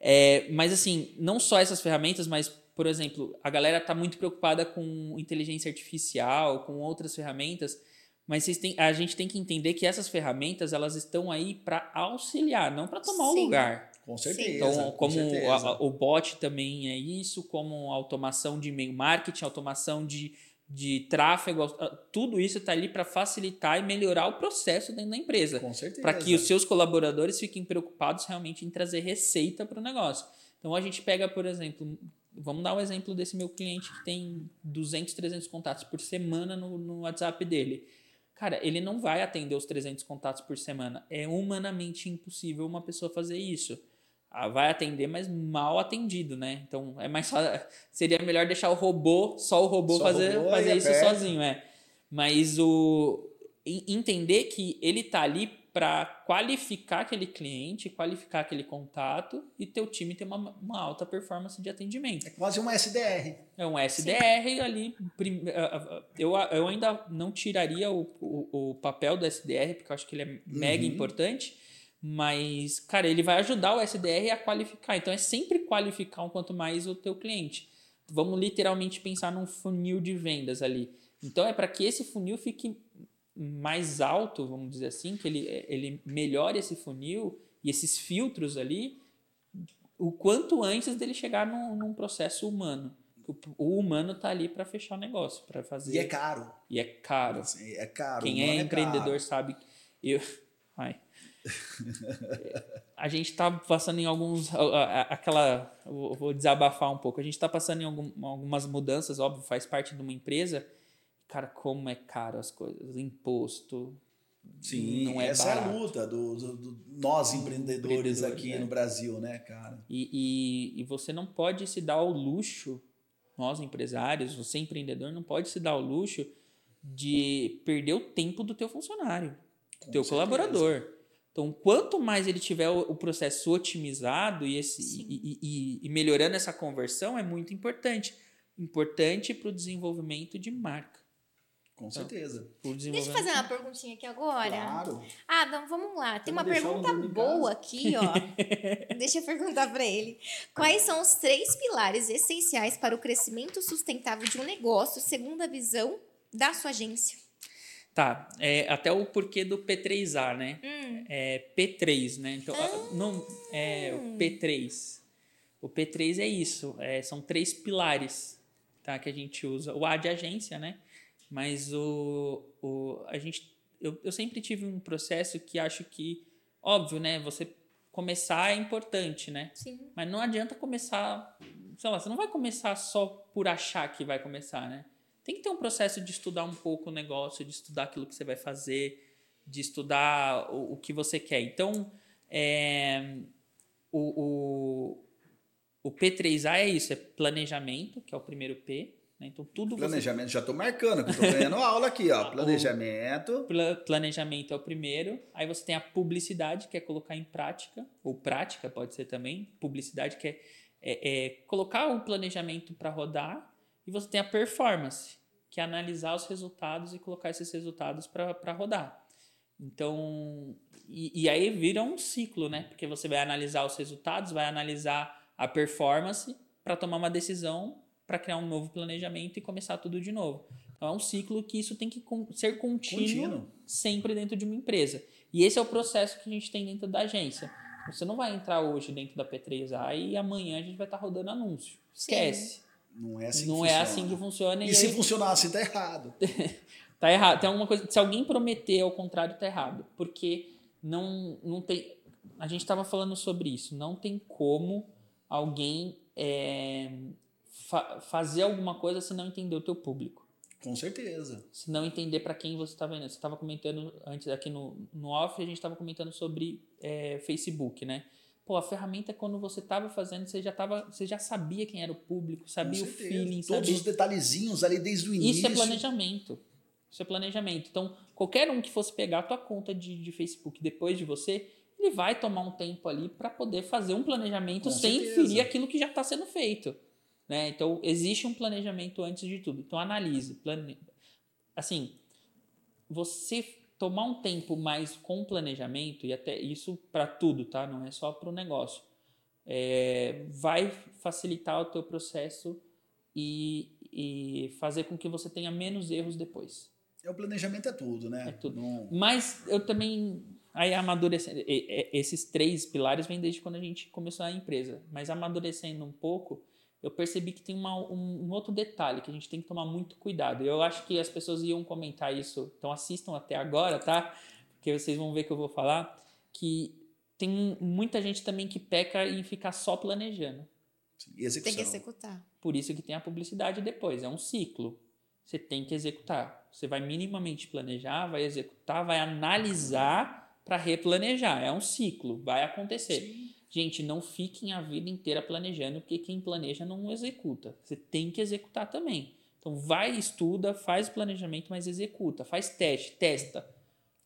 É, mas assim, não só essas ferramentas, mas, por exemplo, a galera tá muito preocupada com inteligência artificial, com outras ferramentas, mas vocês têm, a gente tem que entender que essas ferramentais elas estão aí para auxiliar, não para tomar o Sim. lugar. Com certeza. Então, com como certeza. a- o bot também é isso, como automação de e-mail marketing, automação de, de tráfego, a- tudo isso está ali para facilitar e melhorar o processo dentro da empresa Com certeza. para que os seus colaboradores fiquem preocupados realmente em trazer receita para o negócio. Então a gente pega, por exemplo, vamos dar um exemplo desse meu cliente que tem 200, 300 contatos por semana no, no WhatsApp dele. Cara, ele não vai atender os 300 contatos por semana. É humanamente impossível uma pessoa fazer isso. Vai atender, mas mal atendido, né? Então é mais seria melhor deixar o robô, só o robô Só fazer, robô fazer isso aperta. sozinho, é. Mas o entender que ele tá ali para qualificar aquele cliente, qualificar aquele contato e teu time ter uma, uma alta performance de atendimento. É quase uma SDR. É um SDR ali. prim- ah, ah, Eu, eu ainda não tiraria o, o, o papel do SDR, porque eu acho que ele é mega Uhum. importante. Mas, cara, ele vai ajudar o SDR a qualificar. Então é sempre qualificar um quanto mais o teu cliente. Vamos literalmente pensar num funil de vendas ali. Então é para que esse funil fique mais alto, vamos dizer assim, que ele, ele melhore esse funil e esses filtros ali o quanto antes dele chegar num, num processo humano. O, o humano tá ali para fechar o negócio, para fazer. E é caro. E é caro. Assim, é caro. Quem é nome empreendedor sabe. Eu, ai. A gente tá passando em alguns. Aquela. Vou desabafar um pouco. A gente tá passando em algum- algumas mudanças, óbvio, faz parte de uma empresa. Cara, como é caro as coisas. Imposto. Sim, não é essa é a barato. luta do, do- do- nós empreendedores aqui é. no Brasil, né, cara? E, e, e você não pode se dar ao luxo, nós empresários, você empreendedor, não pode se dar ao luxo de perder o tempo do teu funcionário, do Com teu certeza. colaborador. Então, quanto mais ele tiver o, processo otimizado e, esse, e, e- e melhorando essa conversão, é muito importante. Importante para o desenvolvimento de marca. Com certeza. Pro Deixa eu fazer uma perguntinha aqui agora. Claro. Ah, não, vamos lá. Tem uma Vamos pergunta boa aqui, ó. Deixa eu perguntar para ele. Quais são os três pilares essenciais para o crescimento sustentável de um negócio, segundo a visão da sua agência? Tá, é, até o porquê do P3A, né? Hum, é P3, né? Então, a- não, é o P3. O P3 é isso, é, são três pilares tá, que a gente usa. O A de agência, né? Mas o, o, a gente, eu, eu sempre tive um processo que acho que, óbvio, né? Você começar é importante, né? sim. Mas não adianta começar, sei lá, você não vai começar só por achar que vai começar, né? Tem que ter um processo de estudar um pouco o negócio, de estudar aquilo que você vai fazer, de estudar o, o que você quer. Então, é, o, o, o P3A é isso, é planejamento, que é o primeiro P. Né? Então, tudo você Planejamento, já tô marcando, tô ganhando aula aqui, ó. Planejamento. Pla- planejamento é o primeiro. Aí você tem a publicidade, que é colocar em prática, ou prática pode ser também. Publicidade, que é, é, é colocar o planejamento para rodar e você tem a performance, que é analisar os resultados e colocar esses resultados para rodar. Então, e, e, aí vira um ciclo, né? Porque você vai analisar os resultados, vai analisar a performance para tomar uma decisão, para criar um novo planejamento e começar tudo de novo. Então é um ciclo que isso tem que ser contínuo, contínuo, sempre dentro de uma empresa. E esse é o processo que a gente tem dentro da agência. Você não vai entrar hoje dentro da P3A e amanhã a gente vai estar tá rodando anúncio. Esquece. Sim. Não é assim não que é funciona. assim que funciona. E, e se aí... funcionar assim, tá errado. tá errado. Tem alguma coisa. Se alguém prometer ao contrário, tá errado. Porque não, não tem. A gente estava falando sobre isso. Não tem como alguém é, fa fazer alguma coisa se não entender o teu público. Com certeza. Se não entender para quem você está vendo. Você estava comentando antes aqui no, no off, a gente estava comentando sobre é, Facebook, né? Pô, a ferramenta quando você estava fazendo, você já tava, você já sabia quem era o público, sabia o feeling, todos sabia... os detalhezinhos ali desde o início. Isso é planejamento. Isso é planejamento. Então, qualquer um que fosse pegar a tua conta de, de Facebook depois de você, ele vai tomar um tempo ali para poder fazer um planejamento Com sem certeza. ferir aquilo que já está sendo feito. Né? Então, existe um planejamento antes de tudo. Então, analise. Plane... Assim, você tomar um tempo mais com planejamento, e até isso para tudo, tá? Não é só para o negócio. É, vai facilitar o teu processo e, e fazer com que você tenha menos erros depois. É, o planejamento é tudo, né? É tudo. Não... Mas eu também aí amadurecendo esses três pilares vêm desde quando a gente começou a empresa mas amadurecendo um pouco eu percebi que tem uma, um, um, outro detalhe que a gente tem que tomar muito cuidado. Eu acho que as pessoas iam comentar isso, então assistam até agora, tá? Porque vocês vão ver que eu vou falar que tem muita gente também que peca em ficar só planejando. Execução. Tem que executar. Por isso que tem a publicidade depois, é um ciclo. Você tem que executar. Você vai minimamente planejar, vai executar, vai analisar para replanejar. É um ciclo, vai acontecer. Sim. Gente, não fiquem a vida inteira planejando, porque quem planeja não executa. Você tem que executar também. Então, vai, estuda, faz o planejamento, mas executa. Faz teste, testa.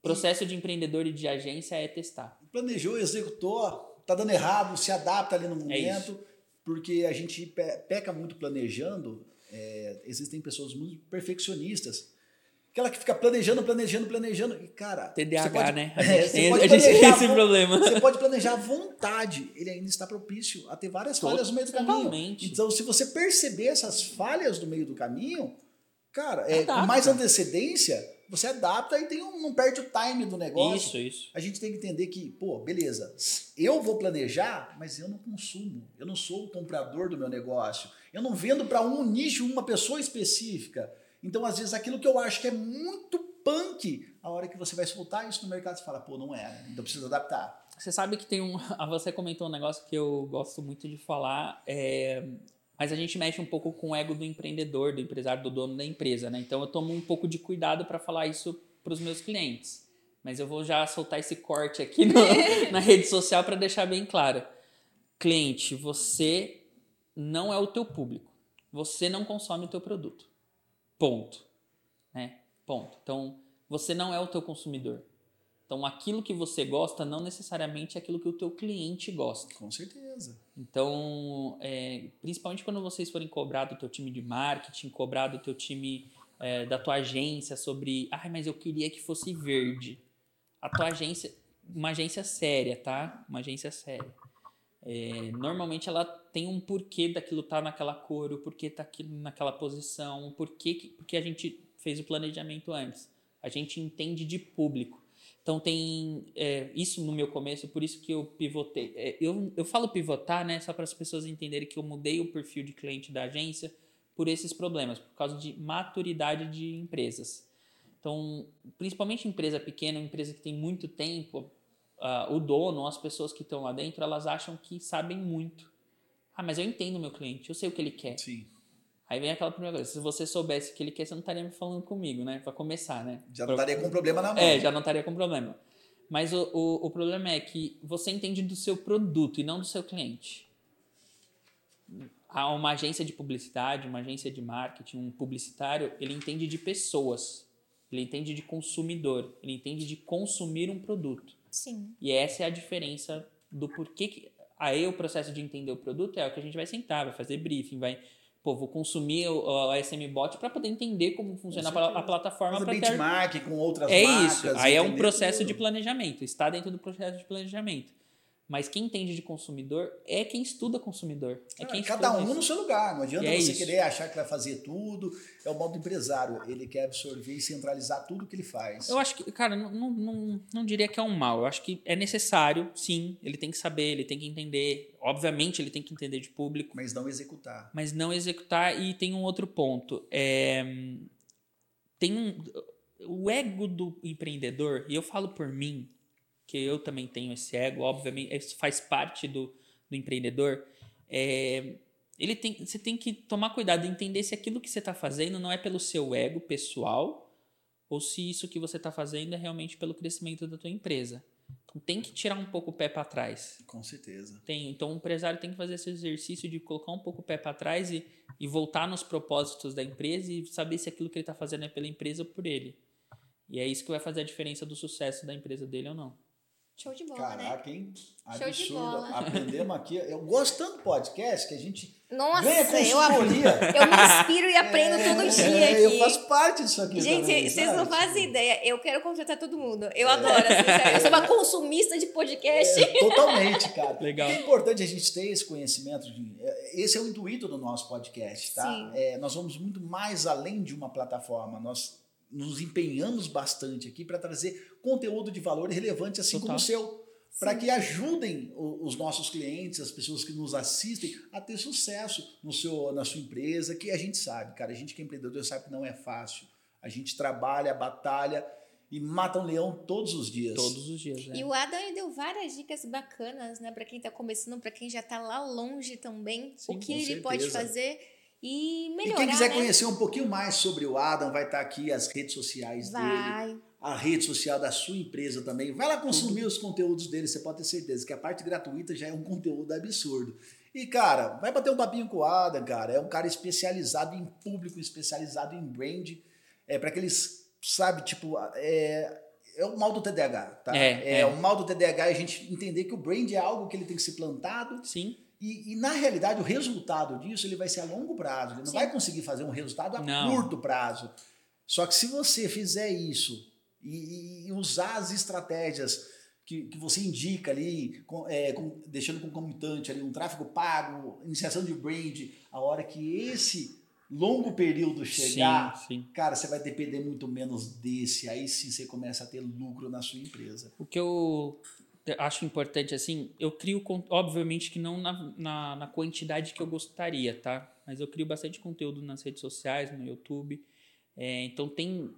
Processo de empreendedor e de agência é testar. Planejou, executou, tá dando errado, se adapta ali no é momento, é porque a gente peca muito planejando. É, existem pessoas muito perfeccionistas Aquela que fica planejando, planejando, planejando. E, cara. TDAH, pode, né? A gente, tem, a gente tem esse problema. Você pode planejar à vontade. Ele ainda está propício a ter várias falhas no meio do caminho. Então, se você perceber essas falhas no meio do caminho, cara, é, com mais antecedência, você adapta e tem um, não perde o time do negócio. Isso, isso. A gente tem que entender que, pô, beleza, eu vou planejar, mas eu não consumo. Eu não sou o comprador do meu negócio. Eu não vendo para um nicho, uma pessoa específica. Então, às vezes, aquilo que eu acho que é muito punk, a hora que você vai soltar isso no mercado, você fala, pô, não é, então precisa adaptar. Você sabe que tem um. Você comentou um negócio que eu gosto muito de falar, é, mas a gente mexe um pouco com o ego do empreendedor, do empresário, do dono da empresa, né? Então eu tomo um pouco de cuidado para falar isso para os meus clientes. Mas eu vou já soltar esse corte aqui no, na rede social para deixar bem claro. Cliente, você não é o teu público. Você não consome o teu produto. Ponto. Né? Ponto. Então, você não é o teu consumidor. Então, aquilo que você gosta não necessariamente é aquilo que o teu cliente gosta. Com certeza. Então, é, principalmente quando vocês forem cobrar do teu time de marketing, cobrar do teu time, é, da tua agência sobre, ah, mas eu queria que fosse verde. A tua agência, uma agência séria, tá? Uma agência séria. É, normalmente ela tem um porquê daquilo tá naquela cor, o porquê tá naquela posição, o porquê que, porque a gente fez o planejamento antes. A gente entende de público. Então tem é, isso no meu começo, por isso que eu pivotei. É, eu, eu falo pivotar, né, só para as pessoas entenderem que eu mudei o perfil de cliente da agência por esses problemas, por causa de maturidade de empresas. Então, principalmente empresa pequena, empresa que tem muito tempo, uh, o dono, as pessoas que estão lá dentro, elas acham que sabem muito. Ah, mas eu entendo o meu cliente, eu sei o que ele quer. Sim. Aí vem aquela primeira coisa, se você soubesse o que ele quer, você não estaria me falando comigo, né? Para começar, né? Já não estaria com problema na mão. É, já não estaria com problema. Mas o, o, o problema é que você entende do seu produto e não do seu cliente. Há uma agência de publicidade, uma agência de marketing, um publicitário, ele entende de pessoas, ele entende de consumidor, ele entende de consumir um produto. Sim. E essa é a diferença do porquê que Aí o processo de entender o produto é o que a gente vai sentar, vai fazer briefing, vai pô, vou consumir o, o SM Bot para poder entender como funciona a, a plataforma. Fazer benchmark ter... com outras é marcas. É isso. Aí é um processo tudo. de planejamento. Está dentro do processo de planejamento. Mas quem entende de consumidor é quem estuda consumidor. É quem cada um isso. no seu lugar. Não adianta é você isso. querer achar que vai fazer tudo. É o modo empresário. Ele quer absorver e centralizar tudo que ele faz. Eu acho que, cara, não, não, não, não diria que é um mal. Eu acho que é necessário, sim. Ele tem que saber, ele tem que entender. Obviamente, ele tem que entender de público. Mas não executar. Mas não executar. E tem um outro ponto. É, tem um, o ego do empreendedor, e eu falo por mim, que eu também tenho esse ego, obviamente, isso faz parte do, do empreendedor. É, ele tem, você tem que tomar cuidado e entender se aquilo que você está fazendo não é pelo seu ego pessoal ou se isso que você está fazendo é realmente pelo crescimento da tua empresa. Então tem que tirar um pouco o pé para trás. Com certeza. Tem, então o empresário tem que fazer esse exercício de colocar um pouco o pé para trás e, e voltar nos propósitos da empresa e saber se aquilo que ele está fazendo é pela empresa ou por ele. E é isso que vai fazer a diferença do sucesso da empresa dele ou não. Show de bola, Caraca, né? hein? Show de bola. Aprendemos aqui. Eu gosto tanto do podcast que a gente Nossa, ganha eu, consultoria. eu me inspiro e aprendo É, todo dia é, aqui. Eu faço parte disso aqui Gente, também, vocês sabe? não fazem ideia. Eu quero contratar todo mundo. Eu adoro. Assim. Eu sou uma consumista de podcast. É, totalmente, cara. Legal. É importante a gente ter esse conhecimento. De, é, esse é o intuito do nosso podcast, tá? Sim. É, nós vamos muito mais além de uma plataforma. Nós nos empenhamos bastante aqui para trazer conteúdo de valor relevante, assim Total. como o seu. Para que ajudem os nossos clientes, as pessoas que nos assistem, a ter sucesso no seu, na sua empresa, que a gente sabe, cara. A gente que é empreendedor sabe que não é fácil. A gente trabalha, batalha e mata um leão todos os dias. Todos os dias, né? E o Adam deu várias dicas bacanas, né? Pra quem tá começando, pra quem já tá lá longe também. Sim, o que ele pode certeza. fazer e E melhorar, quem quiser né? conhecer um pouquinho mais sobre o Adam, vai estar aqui as redes sociais dele, Vai. A rede social da sua empresa também. Vai lá consumir os conteúdos dele, você pode ter certeza que a parte gratuita já é um conteúdo absurdo. E, cara, vai bater um papinho com o Adam, cara. É um cara especializado em público, especializado em brand. É para aqueles, sabe, tipo, é, é o mal do TDAH, tá? É, é. o mal do TDAH é a gente entender que o brand é algo que ele tem que ser plantado Sim. e, e, na realidade, o resultado disso ele vai ser a longo prazo. Ele não Sim. vai conseguir fazer um resultado a Não. curto prazo. Só que se você fizer isso e, e usar as estratégias que, que você indica ali, com- é, com- deixando concomitante ali um tráfego pago, iniciação de brand, a hora que esse longo período chegar, Sim, sim. cara, você vai depender muito menos desse. Aí sim você começa a ter lucro na sua empresa. O que eu acho importante, assim, eu crio, obviamente que não na, na, na quantidade que eu gostaria, tá? Mas eu crio bastante conteúdo nas redes sociais, no YouTube. É, então tem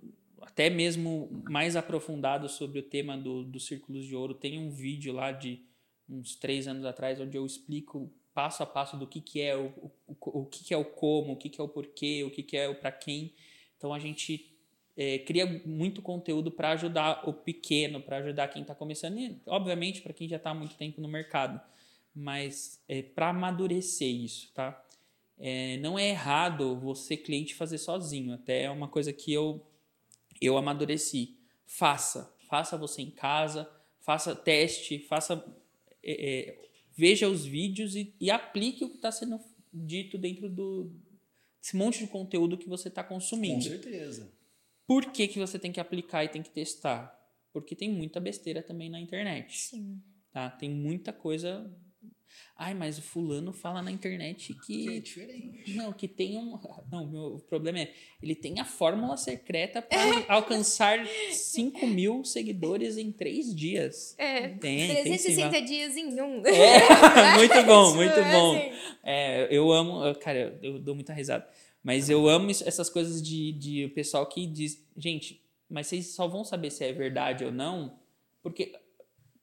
até mesmo mais aprofundado sobre o tema do, dos círculos de ouro. Tem um vídeo lá de uns três anos atrás onde eu explico passo a passo do que, que é o, o, o que, que é o como, o que, que é o porquê, o que, que é o para quem. Então a gente é, cria muito conteúdo para ajudar o pequeno, para ajudar quem está começando, e obviamente para quem já está há muito tempo no mercado, mas é, para amadurecer isso, tá? É, não é errado você cliente fazer sozinho, até é uma coisa que eu eu amadureci. Faça, faça você em casa, faça teste, faça é, é, veja os vídeos e, e aplique o que está sendo dito dentro do desse monte de conteúdo que você está Com consumindo. certeza. Por que, que você tem que aplicar e tem que testar? Porque tem muita besteira também na internet. Sim. Tá? Tem muita coisa. Ai, mas o fulano fala na internet Que é que. diferente. Não, que tem um. Não, meu, o problema é. Ele tem a fórmula secreta para alcançar 5 mil seguidores em 3 dias. É. Tem, tem sim. 360 dias em um. É, muito bom, muito é bom. assim. É, eu amo, cara, eu dou muita risada. Mas eu amo essas coisas de, de o pessoal que diz, gente, mas vocês só vão saber se é verdade ou não, porque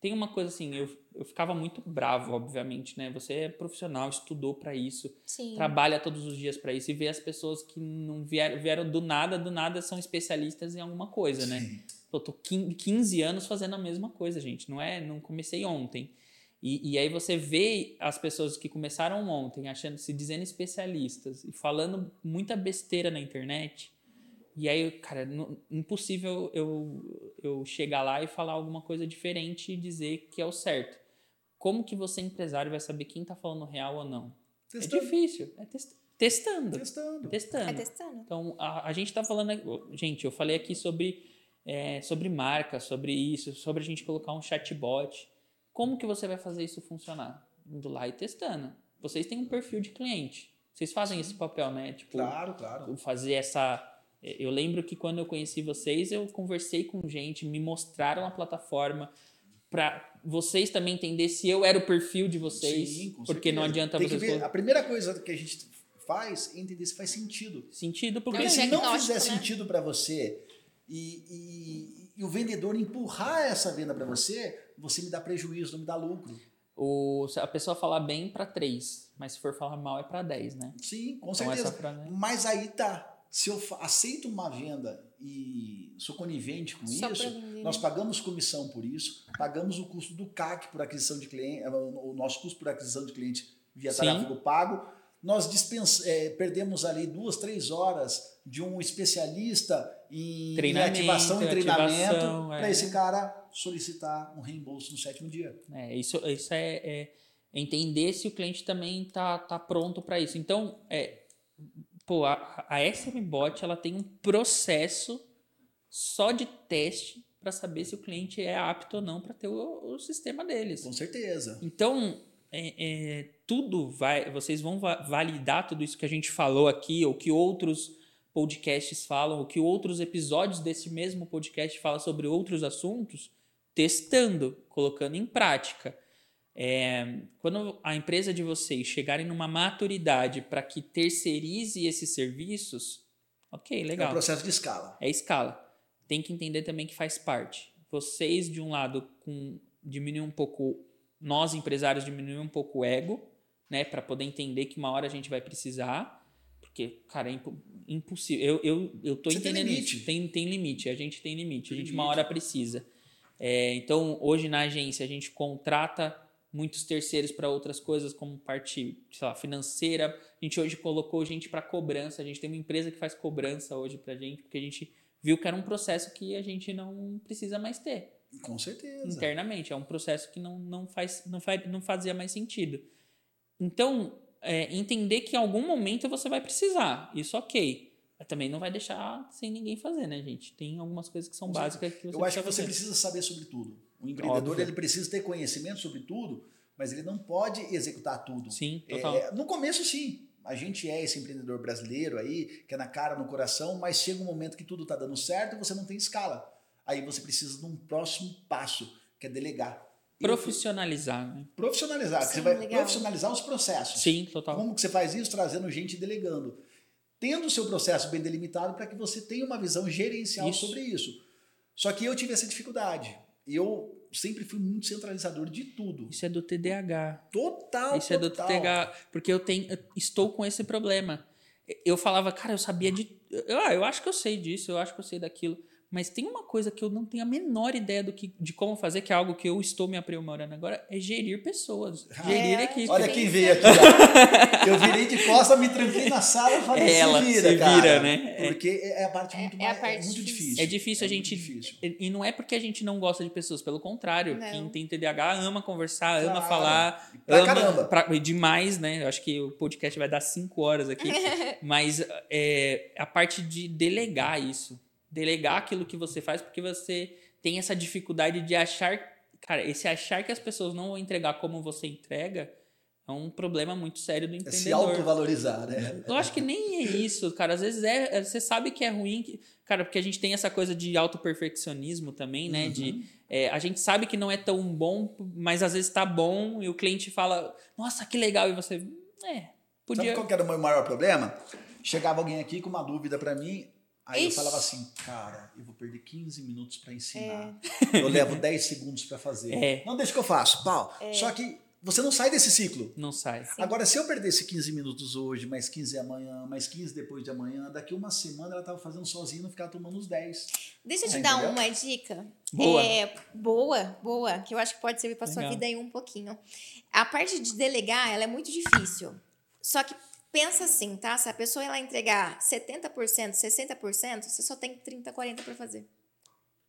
tem uma coisa assim, eu, eu ficava muito bravo, obviamente, né? Você é profissional, estudou pra isso, Sim. trabalha todos os dias pra isso e vê as pessoas que não vieram, vieram do nada, do nada são especialistas em alguma coisa, né? Sim. Pô, tô 15 15 anos fazendo a mesma coisa, gente. Não é, não comecei ontem. E, e aí você vê as pessoas que começaram ontem, achando, se dizendo especialistas e falando muita besteira na internet. E aí, cara, não- impossível eu, eu chegar lá e falar alguma coisa diferente e dizer que é o certo. Como que você, empresário, vai saber quem está falando real ou não? Testando. É difícil. É test- testando. Testando. Testando. É testando. Então, a, a gente está falando. Gente, eu falei aqui sobre, é, sobre marca, sobre isso, sobre a gente colocar um chatbot. Como que você vai fazer isso funcionar? Indo lá e testando. Vocês têm um perfil de cliente. Vocês fazem esse papel, né? Tipo, Claro, claro. fazer essa. Eu lembro que quando eu conheci vocês, eu conversei com gente, me mostraram a plataforma para vocês também entender se eu era o perfil de vocês, Sim, com porque não certeza. adianta Tem que vocês ver, A primeira coisa que a gente faz é entender se faz sentido. sentido, porque Porque Não, se não fizer né? sentido para você e, e- e o vendedor empurrar essa venda para você, você me dá prejuízo, não me dá lucro. o, se a pessoa falar bem para três, mas se for falar mal é para 10, né? Sim, com Então certeza. frase é- Mas aí tá. Se eu aceito uma venda e sou conivente com Só isso, nós pagamos comissão por isso, pagamos o custo do CAC por aquisição de cliente, eh, o nosso custo por aquisição de cliente via Sim. tráfego pago. Nós eh, perdemos ali duas, três horas de um especialista em Treinamento, ativação e treinamento é. para esse cara solicitar um reembolso no sétimo dia. É, isso, isso é, é entender se o cliente também tá, tá pronto para isso. Então, é, pô, a, a SMBot ela tem um processo só de teste para saber se o cliente é apto ou não para ter o, o sistema deles. Com certeza. Então, é, é, tudo vai. Vocês vão va- validar tudo isso que a gente falou aqui, ou que outros podcasts falam, ou que outros episódios desse mesmo podcast falam sobre outros assuntos, testando, colocando em prática. É, quando a empresa de vocês chegarem numa maturidade para que terceirize esses serviços, ok, É um legal. processo de escala. É escala. Tem que entender também que faz parte. Vocês, de um lado, com diminuir um pouco, nós empresários diminuir um pouco o ego, né, para poder entender que uma hora a gente vai precisar, porque, cara, é impo- impossível. Eu, eu, eu tô Você tem entendendo limite. isso. Tem, tem limite, a gente tem limite. Tem a gente uma limite. hora precisa. É, então, hoje na agência, a gente contrata muitos terceiros para outras coisas, como parte, sei lá, financeira. A gente hoje colocou gente para cobrança. A gente tem uma empresa que faz cobrança hoje para gente, porque a gente viu que era um processo que a gente não precisa mais ter Com certeza. internamente. É um processo que não, não, faz, não, faz, não fazia mais sentido. Então, é, entender que em algum momento você vai precisar. Isso ok. Mas também não vai deixar sem ninguém fazer, né, gente? Tem algumas coisas que são Com básicas que você Eu acho que você fazer. precisa saber sobre tudo. O empreendedor Óbvio. ele precisa ter conhecimento sobre tudo, mas ele não pode executar tudo. Sim, total. É, no começo, sim. A gente é esse empreendedor brasileiro aí, que é na cara, no coração, mas chega um momento que tudo está dando certo e você não tem escala. Aí você precisa de um próximo passo, que é delegar. Profissionalizar, né? Profissionalizar. Sim, você vai legal. profissionalizar os processos. Sim, total. Como que você faz isso? Trazendo gente e delegando. Tendo o seu processo bem delimitado para que você tenha uma visão gerencial Isso. sobre isso. Só que eu tive essa dificuldade. Eu sempre fui muito centralizador de tudo. Isso é do TDAH. Total, Isso é do total. TDAH. Porque eu tenho, eu estou com esse problema. Eu falava, cara, eu sabia de. Eu, ah, eu acho que eu sei disso, eu acho que eu sei daquilo. Mas tem uma coisa que eu não tenho a menor ideia do que, de como fazer, que é algo que eu estou me aprimorando agora, é gerir pessoas. Ah, gerir é. equipes. Olha quem veio aqui. ó. Eu virei de costa, me tranquei na sala e falei, É ela, se vira, se cara. vira, né? É. Porque é a parte muito, É- é a parte muito difícil. difícil. É difícil a muito gente. difícil. E não é porque a gente não gosta de pessoas, pelo contrário. Não. Quem tem TDAH ama conversar, ama Claro. falar. Pra ama, caramba. pra- demais, né? Eu acho que o podcast vai dar cinco horas aqui. mas é, a parte de delegar isso. Delegar aquilo que você faz, porque você tem essa dificuldade de achar. Cara, esse achar que as pessoas não vão entregar como você entrega é um problema muito sério do É se empreendedor. autovalorizar, né? Eu acho que nem é isso, cara. Às vezes é, é- você sabe que é ruim, que- cara, porque a gente tem essa coisa de autoperfeccionismo também, né? Uhum. De é, a gente sabe que não é tão bom, mas às vezes tá bom e o cliente fala, nossa, que legal, e você, é, Sabe podia. qual que era o meu maior problema? Chegava alguém aqui com uma dúvida pra mim, aí eu Ixi. falava assim, cara, eu vou perder 15 minutos pra ensinar. Eu levo 10 segundos pra fazer. É. Não deixa que eu faço, pau. Só que você não sai desse ciclo. Não sai. Agora, se eu perdesse 15 minutos hoje, mais 15 amanhã, mais 15 depois de amanhã, daqui uma semana ela tava fazendo sozinha e não ficava tomando os 10. Deixa eu te Ah, dar uma dica. Boa. É, boa, boa, que eu acho que pode servir para sua vida aí um pouquinho. A parte de delegar, ela é muito difícil. Só que pensa assim, tá? Se a pessoa ela entregar 70%, 60%, você só tem 30, 40 para fazer.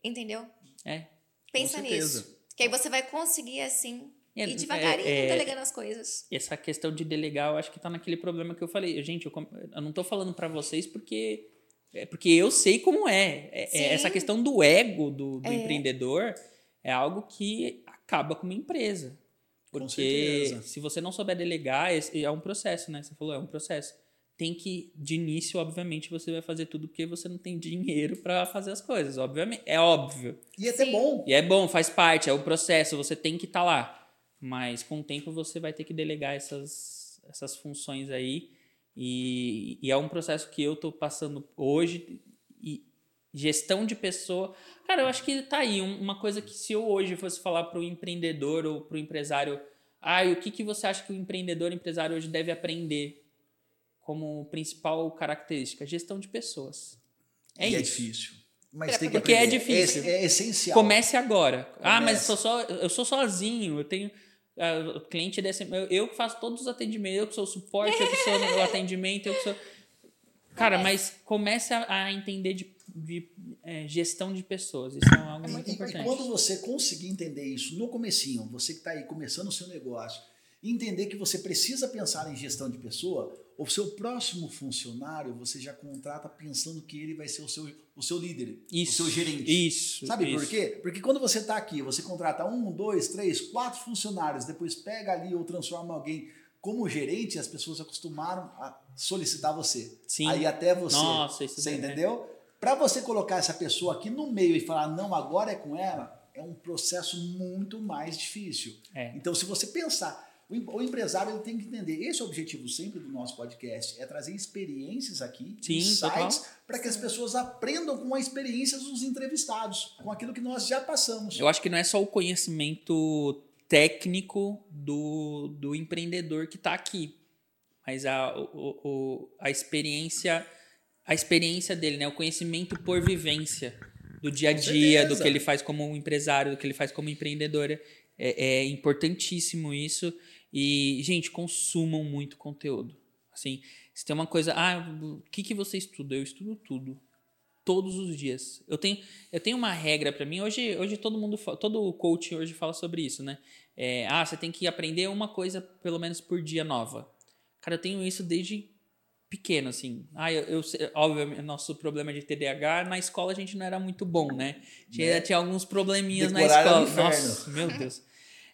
Entendeu? É. Pensa nisso. Que aí você vai conseguir assim É, E devagarinho é, é, delegando as coisas. essa questão de delegar, eu acho que tá naquele problema que eu falei. Gente, eu, eu não tô falando para vocês porque é porque eu sei como é. É- é essa questão do ego do, do É. empreendedor é algo que acaba com uma empresa. Com Porque certeza. se você não souber delegar, esse é um processo, né? Você falou, é um processo. Tem que, de início, obviamente, você vai fazer tudo porque você não tem dinheiro para fazer as coisas, obviamente. É óbvio. E é até bom. E é bom, faz parte, é o processo, você tem que estar lá. Mas com o tempo você vai ter que delegar essas, essas funções aí. E, e é um processo que eu estou passando hoje. Gestão de pessoa. Cara, eu acho que tá aí. um- Uma coisa que se eu hoje fosse falar para o empreendedor ou para o empresário. Ah, o que, que você acha que o empreendedor, empresário hoje deve aprender como principal característica? Gestão de pessoas. É e é isso. difícil. Mas Pra tem que Porque é aprender. difícil. É, é essencial. Comece agora. Ah, mas Comece. sou só, eu sou sozinho, eu tenho ah, o cliente desse, eu, eu que faço todos os atendimentos, eu que sou o suporte, eu que sou o atendimento, eu que sou Cara, mas comece a, a entender de, de, é, gestão de pessoas. Isso é algo É muito E, e importante. quando você conseguir entender isso no comecinho, você que está aí começando o seu negócio, entender que você precisa pensar em gestão de pessoa, o seu próximo funcionário você já contrata pensando que ele vai ser o seu, o seu líder, Isso. o seu gerente. Isso. Sabe por isso. quê? Porque quando você está aqui, você contrata um, dois, três, quatro funcionários, depois pega ali ou transforma alguém como gerente, as pessoas acostumaram a solicitar você. Sim. Aí até você. Nossa, isso Você né? entendeu? Para você colocar essa pessoa aqui no meio e falar, não, agora é com ela, é um processo muito mais difícil. É. Então, se você pensar, o em- o empresário ele tem que entender, esse é o objetivo sempre do nosso podcast, é trazer experiências aqui, Sim, insights, total. para que as pessoas aprendam com as experiências dos entrevistados, com aquilo que nós já passamos. Eu acho que não é só o conhecimento técnico do, do empreendedor que está aqui, mas a, o, o- a experiência a experiência dele, né? O conhecimento por vivência do dia a dia, do que ele faz como empresário, do que ele faz como empreendedor. É, é importantíssimo isso. E, gente, consumam muito conteúdo. Assim, se tem uma coisa, ah, o que, que você estuda? Eu estudo tudo. Todos os dias. Eu tenho, eu tenho uma regra para mim. Hoje, hoje todo mundo, todo coach hoje fala sobre isso, né? É, ah, você tem que aprender uma coisa pelo menos por dia nova. Cara, eu tenho isso desde pequeno, assim. Ah, eu, eu óbvio, nosso problema de TDAH, na escola a gente não era muito bom, né? Tinha, Né? tinha alguns probleminhas na escola. Nossa, meu Deus.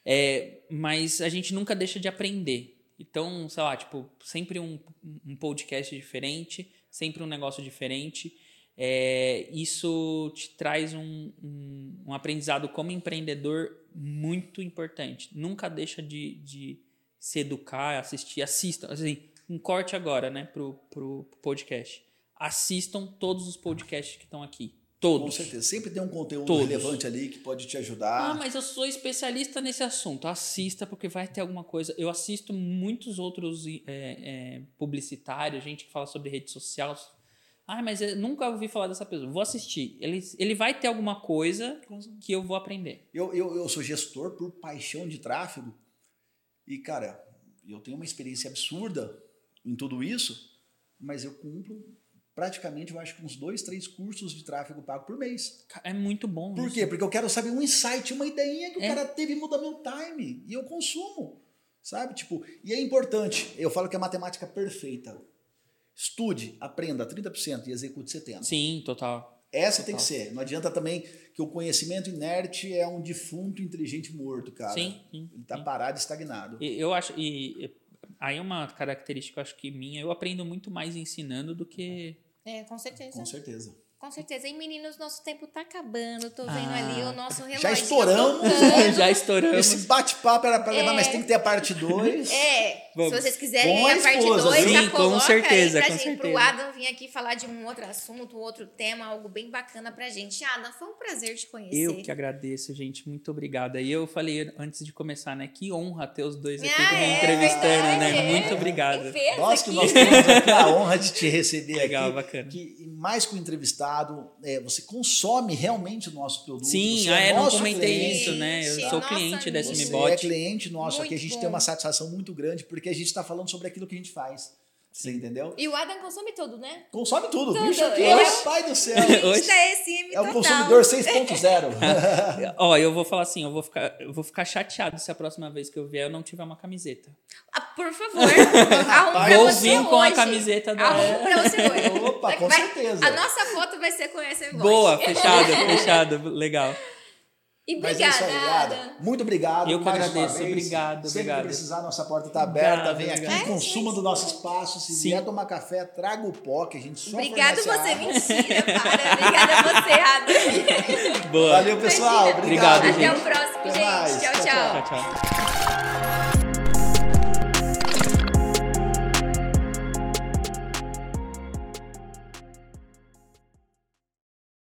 É, mas a gente nunca deixa de aprender. Então, sei lá, tipo, sempre um, um podcast diferente, sempre um negócio diferente. É, isso te traz um, um, um aprendizado como empreendedor muito importante. Nunca deixa de, de se educar, assistir, assistam. Assim, um corte agora, né, pro, pro podcast. Assistam todos os podcasts que estão aqui. Todos. Com certeza. Sempre tem um conteúdo Todos. relevante ali que pode te Ah, ajudar. mas eu sou especialista nesse assunto. Assista, porque vai ter alguma coisa. Eu assisto muitos outros é, é, publicitários, gente que fala sobre rede social. Ah, mas eu nunca ouvi falar dessa pessoa. Vou assistir. Ele, ele vai ter alguma coisa que eu vou aprender. Eu, eu, eu sou gestor por paixão de tráfego e, cara, eu tenho uma experiência absurda em tudo isso, mas eu cumpro praticamente, eu acho que uns dois, três cursos de tráfego pago por mês. É muito bom. Por isso. quê? Porque eu quero saber um insight, uma ideinha que o É. cara teve e muda meu time. E eu consumo. Sabe? Tipo, e é importante. Eu falo que é matemática perfeita. Estude, aprenda 30% e execute 70%. Sim, total. Essa tem que Total. ser. Não adianta também que o conhecimento inerte é um defunto inteligente morto, cara. Sim, sim, Ele tá sim. parado, estagnado. E Eu acho. E- aí é uma característica, acho que minha. Eu aprendo muito mais ensinando do que. É, com certeza. Com certeza. Com certeza. E meninos, nosso tempo tá acabando. Tô vendo Ah. ali o nosso relógio. Já estouramos. Já estouramos. Esse bate-papo era pra levar, É. mas tem que ter a parte 2. É, Vamos. se vocês quiserem Com ir a a parte esposa, 2, sim, já com coloca certeza, aí com pra gente, pro certeza. Adam vir aqui falar de um outro assunto, um outro tema, algo bem bacana pra gente. Adam, foi um prazer te conhecer. Eu que agradeço, gente. Muito obrigada. E eu falei antes de começar, né? Que honra ter os dois aqui Ah, me é entrevistando, verdade, né? é. Muito obrigado. Nós que nós temos aqui a honra de te receber Legal, aqui. bacana. Que mais que o é, você consome realmente o nosso produto. Sim, você ah, é, não nosso comentei cliente. isso, né? Eu Gente, sou nossa, cliente da muito Você SMBot. é cliente nosso aqui, a Muito gente bom. tem uma satisfação muito grande porque a gente está falando sobre aquilo que a gente faz. Você entendeu? E o Adam consome tudo, né? Consome tudo. Tudo. Bicho aqui, é o- pai do céu. Hoje- Está SM É o consumidor 6.0. Ó, eu vou falar assim, eu vou ficar, eu vou ficar chateado se a próxima vez que eu vier eu não tiver uma camiseta. Ah, por favor, arrume Vou vir com a hoje. camiseta da- Arrume pra você hoje. Opa, com Vai- certeza. A nossa foto vai ser com essa voz. Boa, fechado, fechado, legal. E Mas é obrigada, isso aí, Ada. Ada. Muito obrigado. Eu que agradeço, vez. obrigado, Sempre obrigado. que precisar, nossa porta está aberta. Obrigado, Vem aqui, obrigado. consuma do nosso espaço. Se Sim. vier tomar café, traga o pó, que a gente só Obrigado você, água. mentira, para. Obrigada a você, Ada. Boa. Valeu, pessoal. Imagina. Obrigado. Obrigado, Até gente. o próximo, Até gente. mais. tchau. Tchau, tchau. Tchau, tchau.